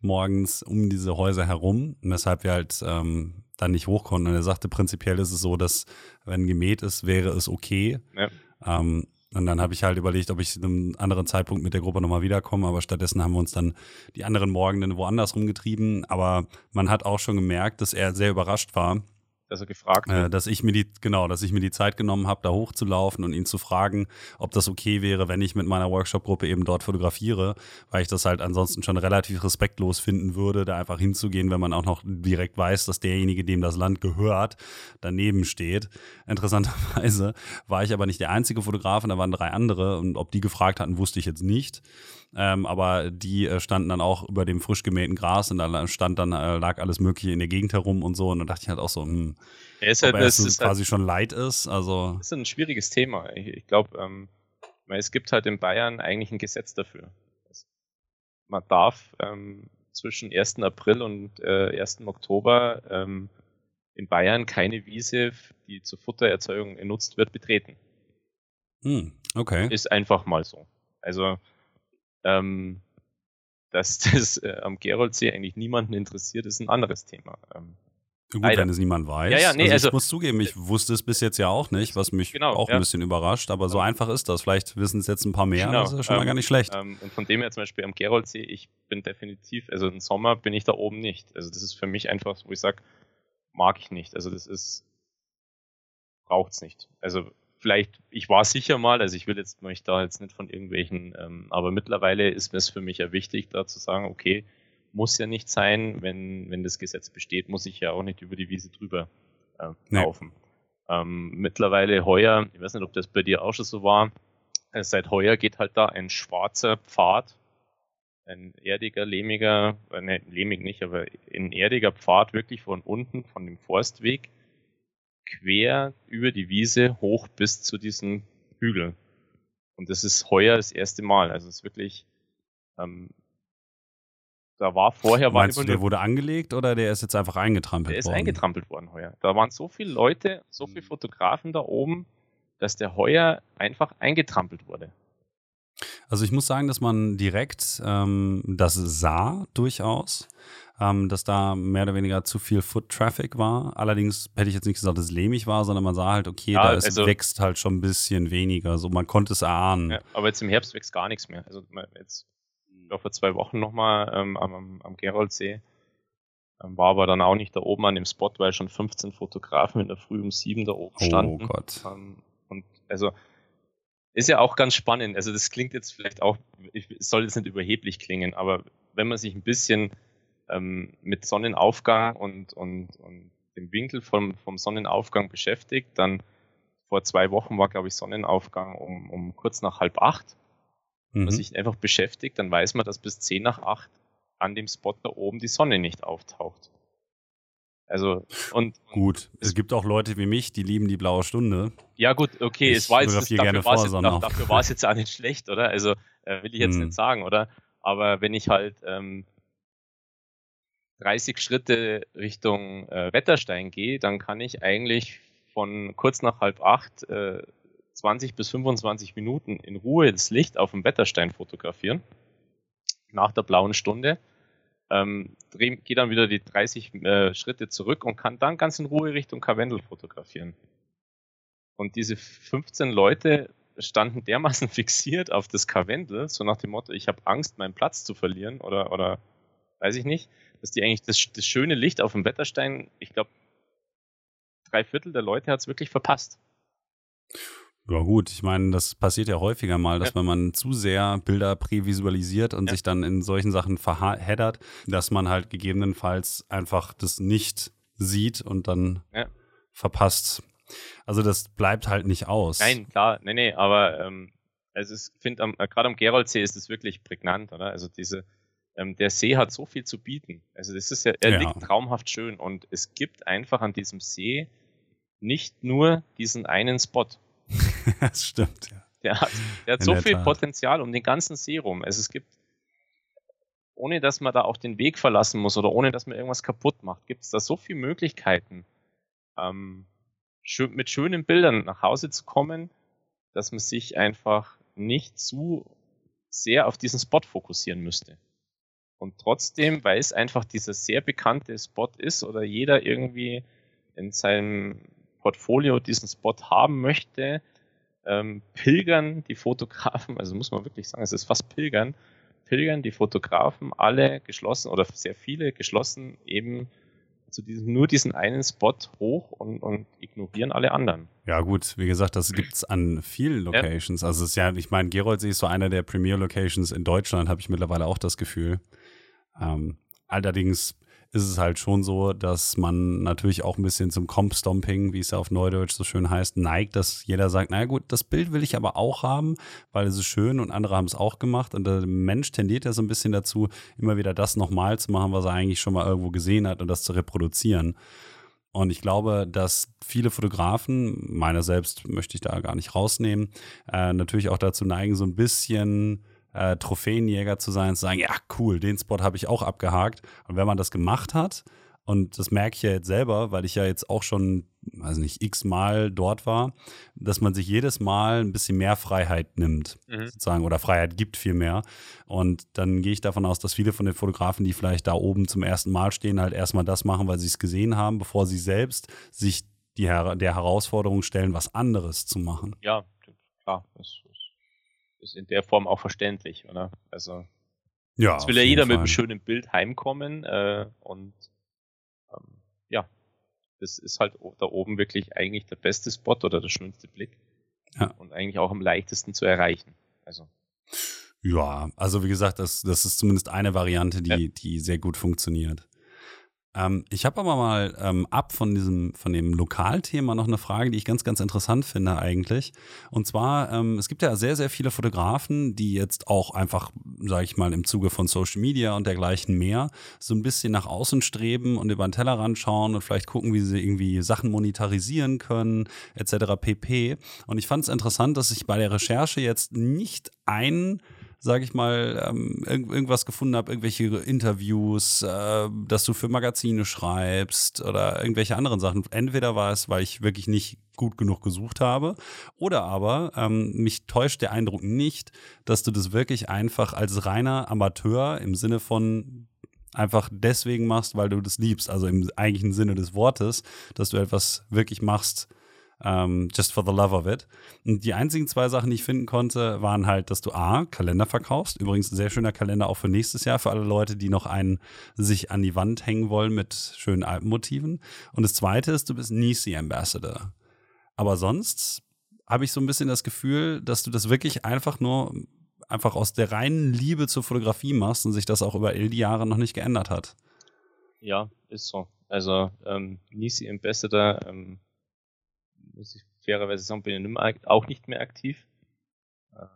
morgens um diese Häuser herum, weshalb wir halt ähm, dann nicht hoch konnten. Und er sagte, prinzipiell ist es so, dass wenn gemäht ist, wäre es okay. Ja. Ähm, und dann habe ich halt überlegt, ob ich zu einem anderen Zeitpunkt mit der Gruppe nochmal wiederkomme, aber stattdessen haben wir uns dann die anderen Morgen woanders rumgetrieben. Aber man hat auch schon gemerkt, dass er sehr überrascht war, dass er gefragt hat. Äh, dass ich mir die, genau, dass ich mir die Zeit genommen habe, da hochzulaufen und ihn zu fragen, ob das okay wäre, wenn ich mit meiner Workshop-Gruppe eben dort fotografiere, weil ich das halt ansonsten schon relativ respektlos finden würde, da einfach hinzugehen, wenn man auch noch direkt weiß, dass derjenige, dem das Land gehört, daneben steht. Interessanterweise war ich aber nicht der einzige Fotograf, da waren drei andere und ob die gefragt hatten, wusste ich jetzt nicht. Ähm, aber die äh, standen dann auch über dem frisch gemähten Gras und da stand dann, äh, lag alles Mögliche in der Gegend herum und so. Und dann dachte ich halt auch so, hm, ja, ist halt, ob es ist quasi halt, schon leid ist. Also. Das ist ein schwieriges Thema. Ich, ich glaube, ähm, es gibt halt in Bayern eigentlich ein Gesetz dafür. Man darf ähm, zwischen 1. April und äh, 1. Oktober ähm, in Bayern keine Wiese, die zur Futtererzeugung genutzt wird, betreten. Hm, okay. Ist einfach mal so. Also ähm, dass das äh, am Geroldsee eigentlich niemanden interessiert, ist ein anderes Thema. Ähm, Gut, Leider. wenn es niemand weiß. Ja, ja, nee, also ich also, muss zugeben, ich wusste es bis jetzt ja auch nicht, was mich genau, auch ja. ein bisschen überrascht, aber so einfach ist das. Vielleicht wissen es jetzt ein paar mehr, genau. das ist ja schon ähm, mal gar nicht schlecht. Ähm, und von dem her zum Beispiel am Geroldsee, ich bin definitiv, also im Sommer bin ich da oben nicht. Also das ist für mich einfach, wo ich sage, mag ich nicht. Also das ist, braucht es nicht. Also vielleicht, ich war sicher mal, also ich will jetzt mich da jetzt nicht von irgendwelchen, ähm, aber mittlerweile ist es für mich ja wichtig, da zu sagen, okay, muss ja nicht sein, wenn, wenn das Gesetz besteht, muss ich ja auch nicht über die Wiese drüber äh, laufen. Nee. Ähm, mittlerweile heuer, ich weiß nicht, ob das bei dir auch schon so war, äh, seit heuer geht halt da ein schwarzer Pfad, ein erdiger, lehmiger, äh, ne, lehmig nicht, aber ein erdiger Pfad wirklich von unten, von dem Forstweg, quer über die Wiese hoch bis zu diesem Hügel. Und das ist heuer das erste Mal. Also es ist wirklich, ähm, da war vorher war Meinst du, der wurde angelegt oder der ist jetzt einfach eingetrampelt worden? Der ist eingetrampelt worden heuer. Da waren so viele Leute, so viele Fotografen da oben, dass der heuer einfach eingetrampelt wurde. Also ich muss sagen, dass man direkt ähm, das sah durchaus ähm, dass da mehr oder weniger zu viel Foot-Traffic war. Allerdings hätte ich jetzt nicht gesagt, dass es lehmig war, sondern man sah halt, okay, ja, da ist, also, wächst halt schon ein bisschen weniger. So, man konnte es erahnen. Ja, aber jetzt im Herbst wächst gar nichts mehr. Also jetzt ich vor zwei Wochen nochmal ähm, am, am Geroldsee. Ähm, war aber dann auch nicht da oben an dem Spot, weil schon 15 Fotografen in der Früh um sieben da oben oh standen. Oh Gott. Ähm, und also ist ja auch ganz spannend. Also das klingt jetzt vielleicht auch, ich soll jetzt nicht überheblich klingen, aber wenn man sich ein bisschen ähm, mit Sonnenaufgang und, und, und dem Winkel vom, vom Sonnenaufgang beschäftigt. Dann vor zwei Wochen war, glaube ich, Sonnenaufgang um, um kurz nach halb acht. Wenn man mhm. sich einfach beschäftigt, dann weiß man, dass bis zehn nach acht an dem Spot da oben die Sonne nicht auftaucht. Also, und. Gut, es, es gibt auch Leute wie mich, die lieben die blaue Stunde. Ja, gut, okay, ich es war jetzt, das, dafür war es jetzt, dafür war es jetzt auch nicht schlecht, oder? Also, äh, will ich jetzt hm. nicht sagen, oder? Aber wenn ich halt ähm, 30 Schritte Richtung äh, Wetterstein gehe, dann kann ich eigentlich von kurz nach halb acht äh, 20 bis 25 Minuten in Ruhe das Licht auf dem Wetterstein fotografieren. Nach der blauen Stunde. Ähm, gehe dann wieder die 30 äh, Schritte zurück und kann dann ganz in Ruhe Richtung Karwendel fotografieren. Und diese 15 Leute standen dermaßen fixiert auf das Karwendel, so nach dem Motto, ich habe Angst, meinen Platz zu verlieren oder, oder weiß ich nicht, dass die eigentlich das, das schöne Licht auf dem Wetterstein, ich glaube, drei Viertel der Leute hat es wirklich verpasst. Ja gut, ich meine, das passiert ja häufiger mal, dass ja. wenn man zu sehr Bilder prävisualisiert und ja. sich dann in solchen Sachen verheddert, dass man halt gegebenenfalls einfach das nicht sieht und dann ja. verpasst. Also das bleibt halt nicht aus. Nein, klar, nee, nee, aber ähm, also ich finde, äh, gerade am Geroldsee ist es wirklich prägnant, oder? Also diese, ähm, der See hat so viel zu bieten. Also das ist ja, er ja. liegt traumhaft schön und es gibt einfach an diesem See nicht nur diesen einen Spot. das stimmt, ja. Der hat, der hat so viel Tat. Potenzial um den ganzen See rum. Also es gibt ohne dass man da auch den Weg verlassen muss oder ohne dass man irgendwas kaputt macht, gibt es da so viele Möglichkeiten, ähm, mit schönen Bildern nach Hause zu kommen, dass man sich einfach nicht zu sehr auf diesen Spot fokussieren müsste. Und trotzdem, weil es einfach dieser sehr bekannte Spot ist oder jeder irgendwie in seinem Portfolio diesen Spot haben möchte, ähm, pilgern die Fotografen, also muss man wirklich sagen, es ist fast pilgern, pilgern die Fotografen alle geschlossen oder sehr viele geschlossen eben zu diesem, nur diesen einen Spot hoch und, und ignorieren alle anderen. Ja, gut, wie gesagt, das gibt es an vielen Locations. Ja. Also es ist ja, ich meine, Geroldsee ist so einer der Premier-Locations in Deutschland, habe ich mittlerweile auch das Gefühl. Ähm, allerdings ist es halt schon so, dass man natürlich auch ein bisschen zum Comp-Stomping, wie es ja auf Neudeutsch so schön heißt, neigt, dass jeder sagt, naja gut, das Bild will ich aber auch haben, weil es ist schön und andere haben es auch gemacht. Und der Mensch tendiert ja so ein bisschen dazu, immer wieder das nochmal zu machen, was er eigentlich schon mal irgendwo gesehen hat und das zu reproduzieren. Und ich glaube, dass viele Fotografen, meiner selbst möchte ich da gar nicht rausnehmen, äh, natürlich auch dazu neigen, so ein bisschen äh, Trophäenjäger zu sein, zu sagen, ja, cool, den Spot habe ich auch abgehakt. Und wenn man das gemacht hat, und das merke ich ja jetzt selber, weil ich ja jetzt auch schon, weiß nicht, x-mal dort war, dass man sich jedes Mal ein bisschen mehr Freiheit nimmt, mhm. sozusagen, oder Freiheit gibt viel mehr. Und dann gehe ich davon aus, dass viele von den Fotografen, die vielleicht da oben zum ersten Mal stehen, halt erstmal das machen, weil sie es gesehen haben, bevor sie selbst sich die, der Herausforderung stellen, was anderes zu machen. Ja, klar. Das ist in der Form auch verständlich, oder? Also, ja, jetzt will ja jeder Fall. mit einem schönen Bild heimkommen äh, und ähm, ja, das ist halt da oben wirklich eigentlich der beste Spot oder der schönste Blick ja. und eigentlich auch am leichtesten zu erreichen. Also. Ja, also wie gesagt, das, das ist zumindest eine Variante, die, ja. die sehr gut funktioniert. Ähm, ich habe aber mal ähm, ab von diesem, von dem Lokalthema noch eine Frage, die ich ganz, ganz interessant finde eigentlich. Und zwar, ähm, es gibt ja sehr, sehr viele Fotografen, die jetzt auch einfach, sage ich mal, im Zuge von Social Media und dergleichen mehr so ein bisschen nach außen streben und über den Tellerrand schauen und vielleicht gucken, wie sie irgendwie Sachen monetarisieren können, etc. pp. Und ich fand es interessant, dass ich bei der Recherche jetzt nicht ein sage ich mal, ähm, irg irgendwas gefunden habe, irgendwelche Interviews, äh, dass du für Magazine schreibst oder irgendwelche anderen Sachen. Entweder war es, weil ich wirklich nicht gut genug gesucht habe, oder aber ähm, mich täuscht der Eindruck nicht, dass du das wirklich einfach als reiner Amateur im Sinne von einfach deswegen machst, weil du das liebst, also im eigentlichen Sinne des Wortes, dass du etwas wirklich machst, ähm, just for the love of it. Und die einzigen zwei Sachen, die ich finden konnte, waren halt, dass du A, Kalender verkaufst. Übrigens ein sehr schöner Kalender auch für nächstes Jahr, für alle Leute, die noch einen sich an die Wand hängen wollen mit schönen Alpenmotiven. Und das zweite ist, du bist Nisi Ambassador. Aber sonst habe ich so ein bisschen das Gefühl, dass du das wirklich einfach nur einfach aus der reinen Liebe zur Fotografie machst und sich das auch über all die Jahre noch nicht geändert hat. Ja, ist so. Also ähm, Nisi Ambassador ähm, muss ich fairerweise sagen, bin ich nicht auch nicht mehr aktiv.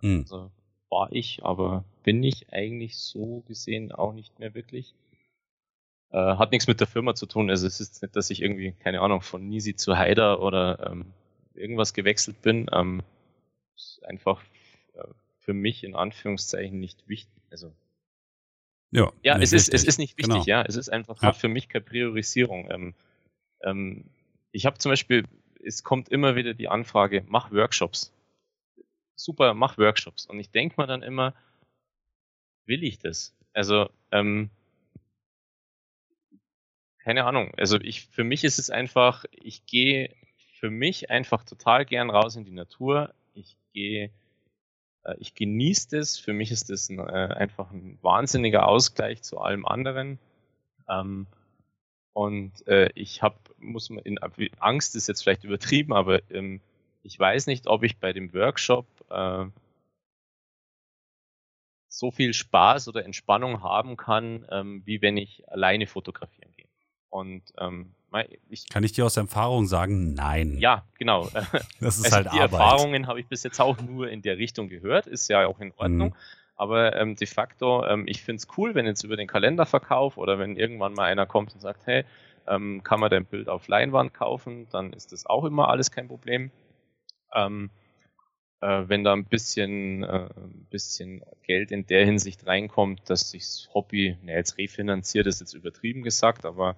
Mhm. Also war ich, aber bin ich eigentlich so gesehen auch nicht mehr wirklich. Äh, hat nichts mit der Firma zu tun. Also es ist nicht, dass ich irgendwie, keine Ahnung, von Nisi zu Haider oder ähm, irgendwas gewechselt bin. Ähm, ist einfach äh, für mich in Anführungszeichen nicht wichtig. Also ja, ja es, ist, es ist nicht wichtig, genau. ja. Es ist einfach ja. für mich keine Priorisierung. Ähm, ähm, ich habe zum Beispiel es kommt immer wieder die Anfrage, mach Workshops. Super, mach Workshops. Und ich denke mir dann immer, will ich das? Also, ähm, keine Ahnung. Also ich, für mich ist es einfach, ich gehe für mich einfach total gern raus in die Natur. Ich gehe, äh, ich genieße das. Für mich ist das ein, äh, einfach ein wahnsinniger Ausgleich zu allem anderen. Ähm, und äh, ich habe, muss man in Angst ist jetzt vielleicht übertrieben, aber ähm, ich weiß nicht, ob ich bei dem Workshop äh, so viel Spaß oder Entspannung haben kann, ähm, wie wenn ich alleine fotografieren gehe. Und ähm, ich, kann ich dir aus Erfahrung sagen, nein. Ja, genau. Das ist also halt die Arbeit. Erfahrungen habe ich bis jetzt auch nur in der Richtung gehört, ist ja auch in Ordnung. Mhm. Aber ähm, de facto, ähm, ich finde es cool, wenn jetzt über den Kalenderverkauf oder wenn irgendwann mal einer kommt und sagt, hey, ähm, kann man dein Bild auf Leinwand kaufen, dann ist das auch immer alles kein Problem. Ähm, äh, wenn da ein bisschen, äh, ein bisschen Geld in der Hinsicht reinkommt, dass sich das Hobby, ne, jetzt refinanziert ist jetzt übertrieben gesagt, aber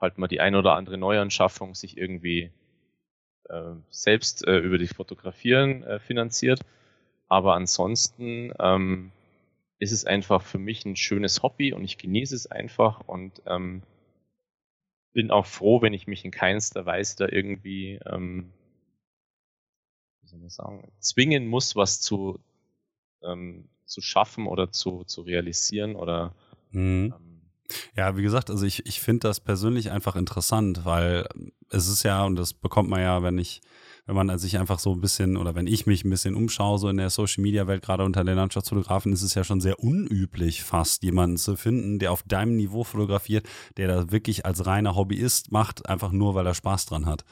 halt mal die ein oder andere Neuanschaffung sich irgendwie äh, selbst äh, über die Fotografieren äh, finanziert. Aber ansonsten ähm, ist es einfach für mich ein schönes Hobby und ich genieße es einfach und ähm, bin auch froh, wenn ich mich in keinster Weise da irgendwie, ähm, wie soll man sagen, zwingen muss, was zu, ähm, zu schaffen oder zu, zu realisieren oder mhm. ähm, ja, wie gesagt, also ich, ich finde das persönlich einfach interessant, weil es ist ja, und das bekommt man ja, wenn ich, wenn man sich einfach so ein bisschen oder wenn ich mich ein bisschen umschaue, so in der Social Media Welt, gerade unter den Landschaftsfotografen, ist es ja schon sehr unüblich, fast jemanden zu finden, der auf deinem Niveau fotografiert, der das wirklich als reiner Hobbyist macht, einfach nur, weil er Spaß dran hat.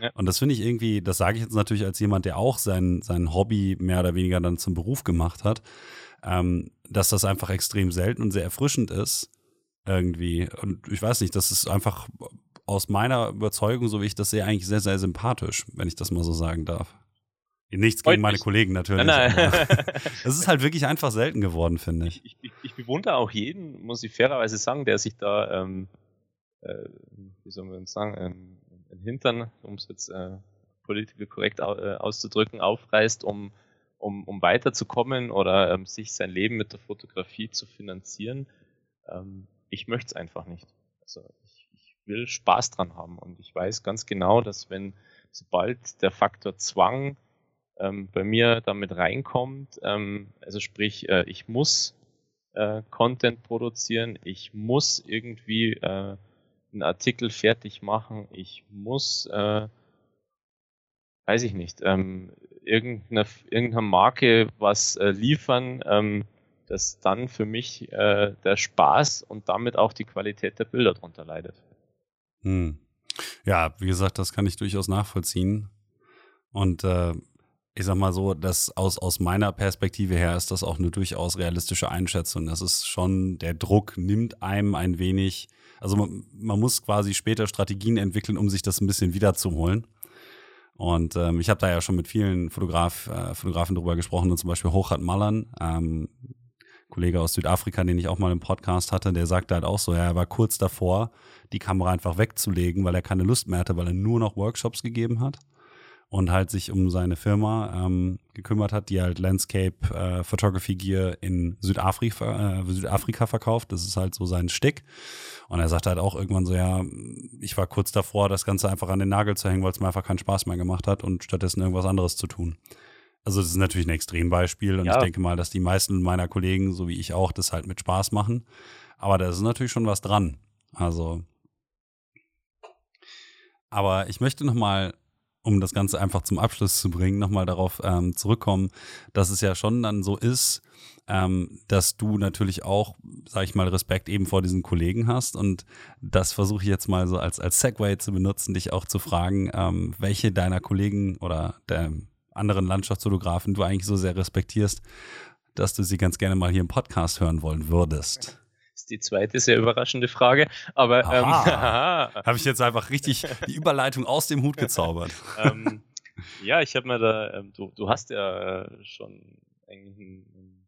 Ja. Und das finde ich irgendwie, das sage ich jetzt natürlich als jemand, der auch sein, sein Hobby mehr oder weniger dann zum Beruf gemacht hat, ähm, dass das einfach extrem selten und sehr erfrischend ist irgendwie. Und ich weiß nicht, das ist einfach aus meiner Überzeugung, so wie ich das sehe, eigentlich sehr, sehr sympathisch, wenn ich das mal so sagen darf. Nichts gegen meine Kollegen natürlich. Nein, nein. Es ist halt wirklich einfach selten geworden, finde ich. Ich, ich. ich, bewundere auch jeden, muss ich fairerweise sagen, der sich da, ähm, äh, wie soll man sagen, ähm, Hintern, um es jetzt äh, politisch korrekt äh, auszudrücken, aufreißt, um, um, um weiterzukommen oder ähm, sich sein Leben mit der Fotografie zu finanzieren. Ähm, ich möchte es einfach nicht. Also will Spaß dran haben und ich weiß ganz genau, dass wenn sobald der Faktor Zwang ähm, bei mir damit reinkommt, ähm, also sprich, äh, ich muss äh, Content produzieren, ich muss irgendwie äh, einen Artikel fertig machen, ich muss, äh, weiß ich nicht, ähm, irgendeiner, irgendeiner Marke was äh, liefern, ähm, dass dann für mich äh, der Spaß und damit auch die Qualität der Bilder darunter leidet. Hm. Ja, wie gesagt, das kann ich durchaus nachvollziehen. Und äh, ich sag mal so, dass aus, aus meiner Perspektive her ist das auch eine durchaus realistische Einschätzung. Das ist schon, der Druck nimmt einem ein wenig, also man, man muss quasi später Strategien entwickeln, um sich das ein bisschen wiederzuholen. Und ähm, ich habe da ja schon mit vielen Fotograf, äh, Fotografen drüber gesprochen, zum Beispiel Hochat Mallern, ähm, Kollege aus Südafrika, den ich auch mal im Podcast hatte, der sagte halt auch so, ja, er war kurz davor, die Kamera einfach wegzulegen, weil er keine Lust mehr hatte, weil er nur noch Workshops gegeben hat und halt sich um seine Firma ähm, gekümmert hat, die halt Landscape äh, Photography Gear in Südafrika, äh, Südafrika verkauft. Das ist halt so sein Stick. Und er sagte halt auch irgendwann so, ja, ich war kurz davor, das Ganze einfach an den Nagel zu hängen, weil es mir einfach keinen Spaß mehr gemacht hat und stattdessen irgendwas anderes zu tun. Also das ist natürlich ein Extrembeispiel und ja. ich denke mal, dass die meisten meiner Kollegen, so wie ich auch, das halt mit Spaß machen. Aber da ist natürlich schon was dran. Also, aber ich möchte noch mal, um das Ganze einfach zum Abschluss zu bringen, noch mal darauf ähm, zurückkommen, dass es ja schon dann so ist, ähm, dass du natürlich auch, sag ich mal, Respekt eben vor diesen Kollegen hast. Und das versuche ich jetzt mal so als, als Segway zu benutzen, dich auch zu fragen, ähm, welche deiner Kollegen oder der anderen Landschaftsfotografen du eigentlich so sehr respektierst, dass du sie ganz gerne mal hier im Podcast hören wollen würdest? Das ist die zweite sehr überraschende Frage. Aber ähm, habe ich jetzt einfach richtig die Überleitung aus dem Hut gezaubert. ähm, ja, ich habe mir da, ähm, du, du hast ja äh, schon eigentlich ein,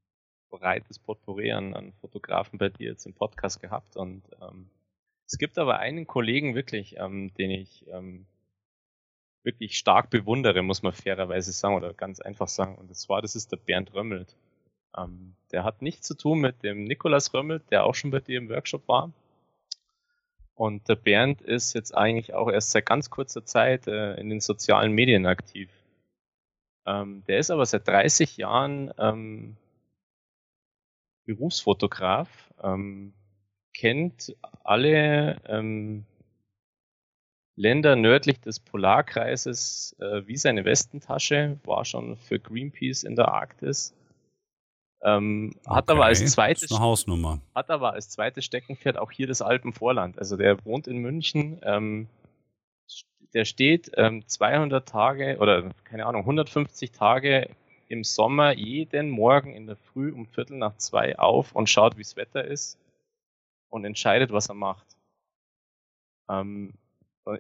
breites Potpourri an, an, Fotografen bei dir jetzt im Podcast gehabt und ähm, es gibt aber einen Kollegen wirklich, ähm, den ich ähm, wirklich stark bewundere, muss man fairerweise sagen, oder ganz einfach sagen. Und das war, das ist der Bernd Römmelt. Ähm, der hat nichts zu tun mit dem Nikolas Römmelt, der auch schon bei dir im Workshop war. Und der Bernd ist jetzt eigentlich auch erst seit ganz kurzer Zeit äh, in den sozialen Medien aktiv. Ähm, der ist aber seit 30 Jahren ähm, Berufsfotograf, ähm, kennt alle ähm, Länder nördlich des Polarkreises äh, wie seine Westentasche, war schon für Greenpeace in der Arktis. Ähm, okay. Hat aber als zweites Hausnummer. Hat aber als zweites Steckenpferd auch hier das Alpenvorland. Also der wohnt in München. Ähm, der steht ähm, 200 Tage oder keine Ahnung 150 Tage im Sommer jeden Morgen in der Früh um Viertel nach zwei auf und schaut, wie das Wetter ist und entscheidet, was er macht. Ähm,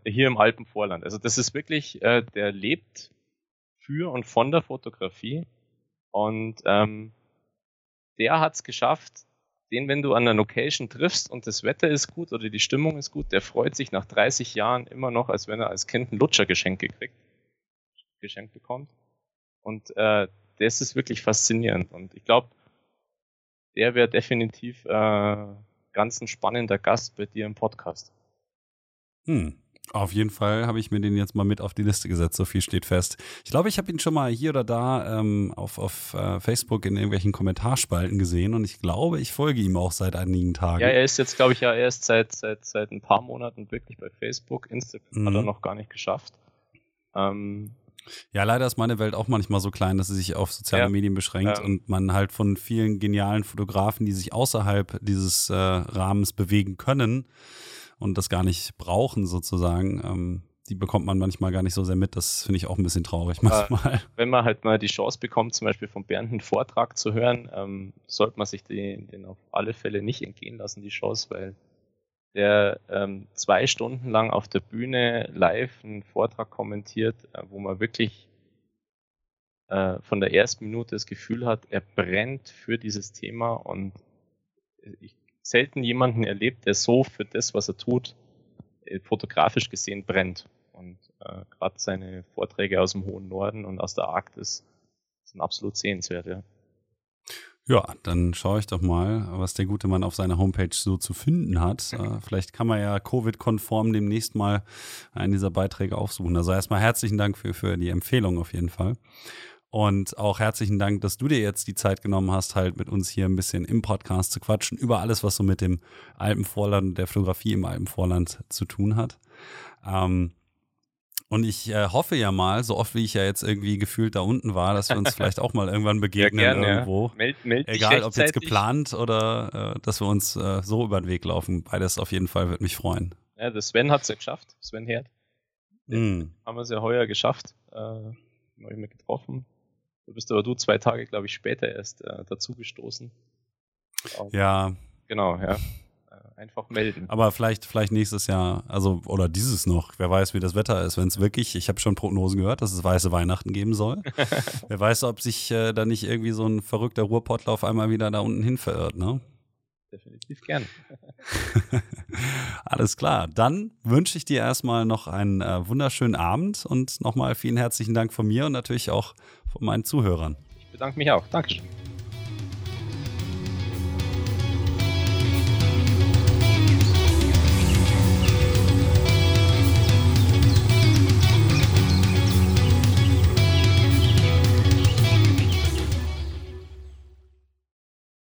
hier im Alpenvorland. Also das ist wirklich, äh, der lebt für und von der Fotografie. Und ähm, der hat es geschafft, den, wenn du an der Location triffst und das Wetter ist gut oder die Stimmung ist gut, der freut sich nach 30 Jahren immer noch, als wenn er als Kind ein Lutschergeschenk gekriegt, geschenkt bekommt. Und äh, das ist wirklich faszinierend. Und ich glaube, der wäre definitiv äh, ganz ein spannender Gast bei dir im Podcast. Hm. Auf jeden Fall habe ich mir den jetzt mal mit auf die Liste gesetzt, so viel steht fest. Ich glaube, ich habe ihn schon mal hier oder da ähm, auf, auf uh, Facebook in irgendwelchen Kommentarspalten gesehen und ich glaube, ich folge ihm auch seit einigen Tagen. Ja, er ist jetzt, glaube ich, ja erst seit, seit, seit ein paar Monaten wirklich bei Facebook. Instagram mhm. hat er mhm. noch gar nicht geschafft. Ähm, ja, leider ist meine Welt auch manchmal so klein, dass sie sich auf soziale ja, Medien beschränkt ähm, und man halt von vielen genialen Fotografen, die sich außerhalb dieses äh, Rahmens bewegen können, und das gar nicht brauchen sozusagen, ähm, die bekommt man manchmal gar nicht so sehr mit. Das finde ich auch ein bisschen traurig manchmal. Wenn man halt mal die Chance bekommt, zum Beispiel von Bernd einen Vortrag zu hören, ähm, sollte man sich den, den auf alle Fälle nicht entgehen lassen, die Chance, weil der ähm, zwei Stunden lang auf der Bühne live einen Vortrag kommentiert, äh, wo man wirklich äh, von der ersten Minute das Gefühl hat, er brennt für dieses Thema und ich selten jemanden erlebt, der so für das, was er tut, äh, fotografisch gesehen brennt. Und äh, gerade seine Vorträge aus dem hohen Norden und aus der Arktis sind absolut sehenswert, ja. Ja, dann schaue ich doch mal, was der gute Mann auf seiner Homepage so zu finden hat. Äh, vielleicht kann man ja Covid-konform demnächst mal einen dieser Beiträge aufsuchen. Also erstmal herzlichen Dank für, für die Empfehlung auf jeden Fall. Und auch herzlichen Dank, dass du dir jetzt die Zeit genommen hast, halt mit uns hier ein bisschen im Podcast zu quatschen über alles, was so mit dem Alpenvorland, der Fotografie im Alpenvorland zu tun hat. Ähm, und ich äh, hoffe ja mal, so oft wie ich ja jetzt irgendwie gefühlt da unten war, dass wir uns vielleicht auch mal irgendwann begegnen ja, gern, irgendwo. Ja. Meld, meld Egal, ob jetzt geplant oder äh, dass wir uns äh, so über den Weg laufen. Beides auf jeden Fall würde mich freuen. Ja, der Sven hat es ja geschafft, Sven Herd. Mm. Haben wir es ja heuer geschafft. Äh, haben wir getroffen. Du bist aber du zwei Tage, glaube ich, später erst äh, dazugestoßen. Ja. Genau, ja. Äh, einfach melden. Aber vielleicht, vielleicht nächstes Jahr, also oder dieses noch. Wer weiß, wie das Wetter ist, wenn es wirklich, ich habe schon Prognosen gehört, dass es weiße Weihnachten geben soll. Wer weiß, ob sich äh, da nicht irgendwie so ein verrückter Ruhrpottler auf einmal wieder da unten hin verirrt, ne? definitiv gern. Alles klar. Dann wünsche ich dir erstmal noch einen äh, wunderschönen Abend und nochmal vielen herzlichen Dank von mir und natürlich auch von meinen Zuhörern. Ich bedanke mich auch. Dankeschön.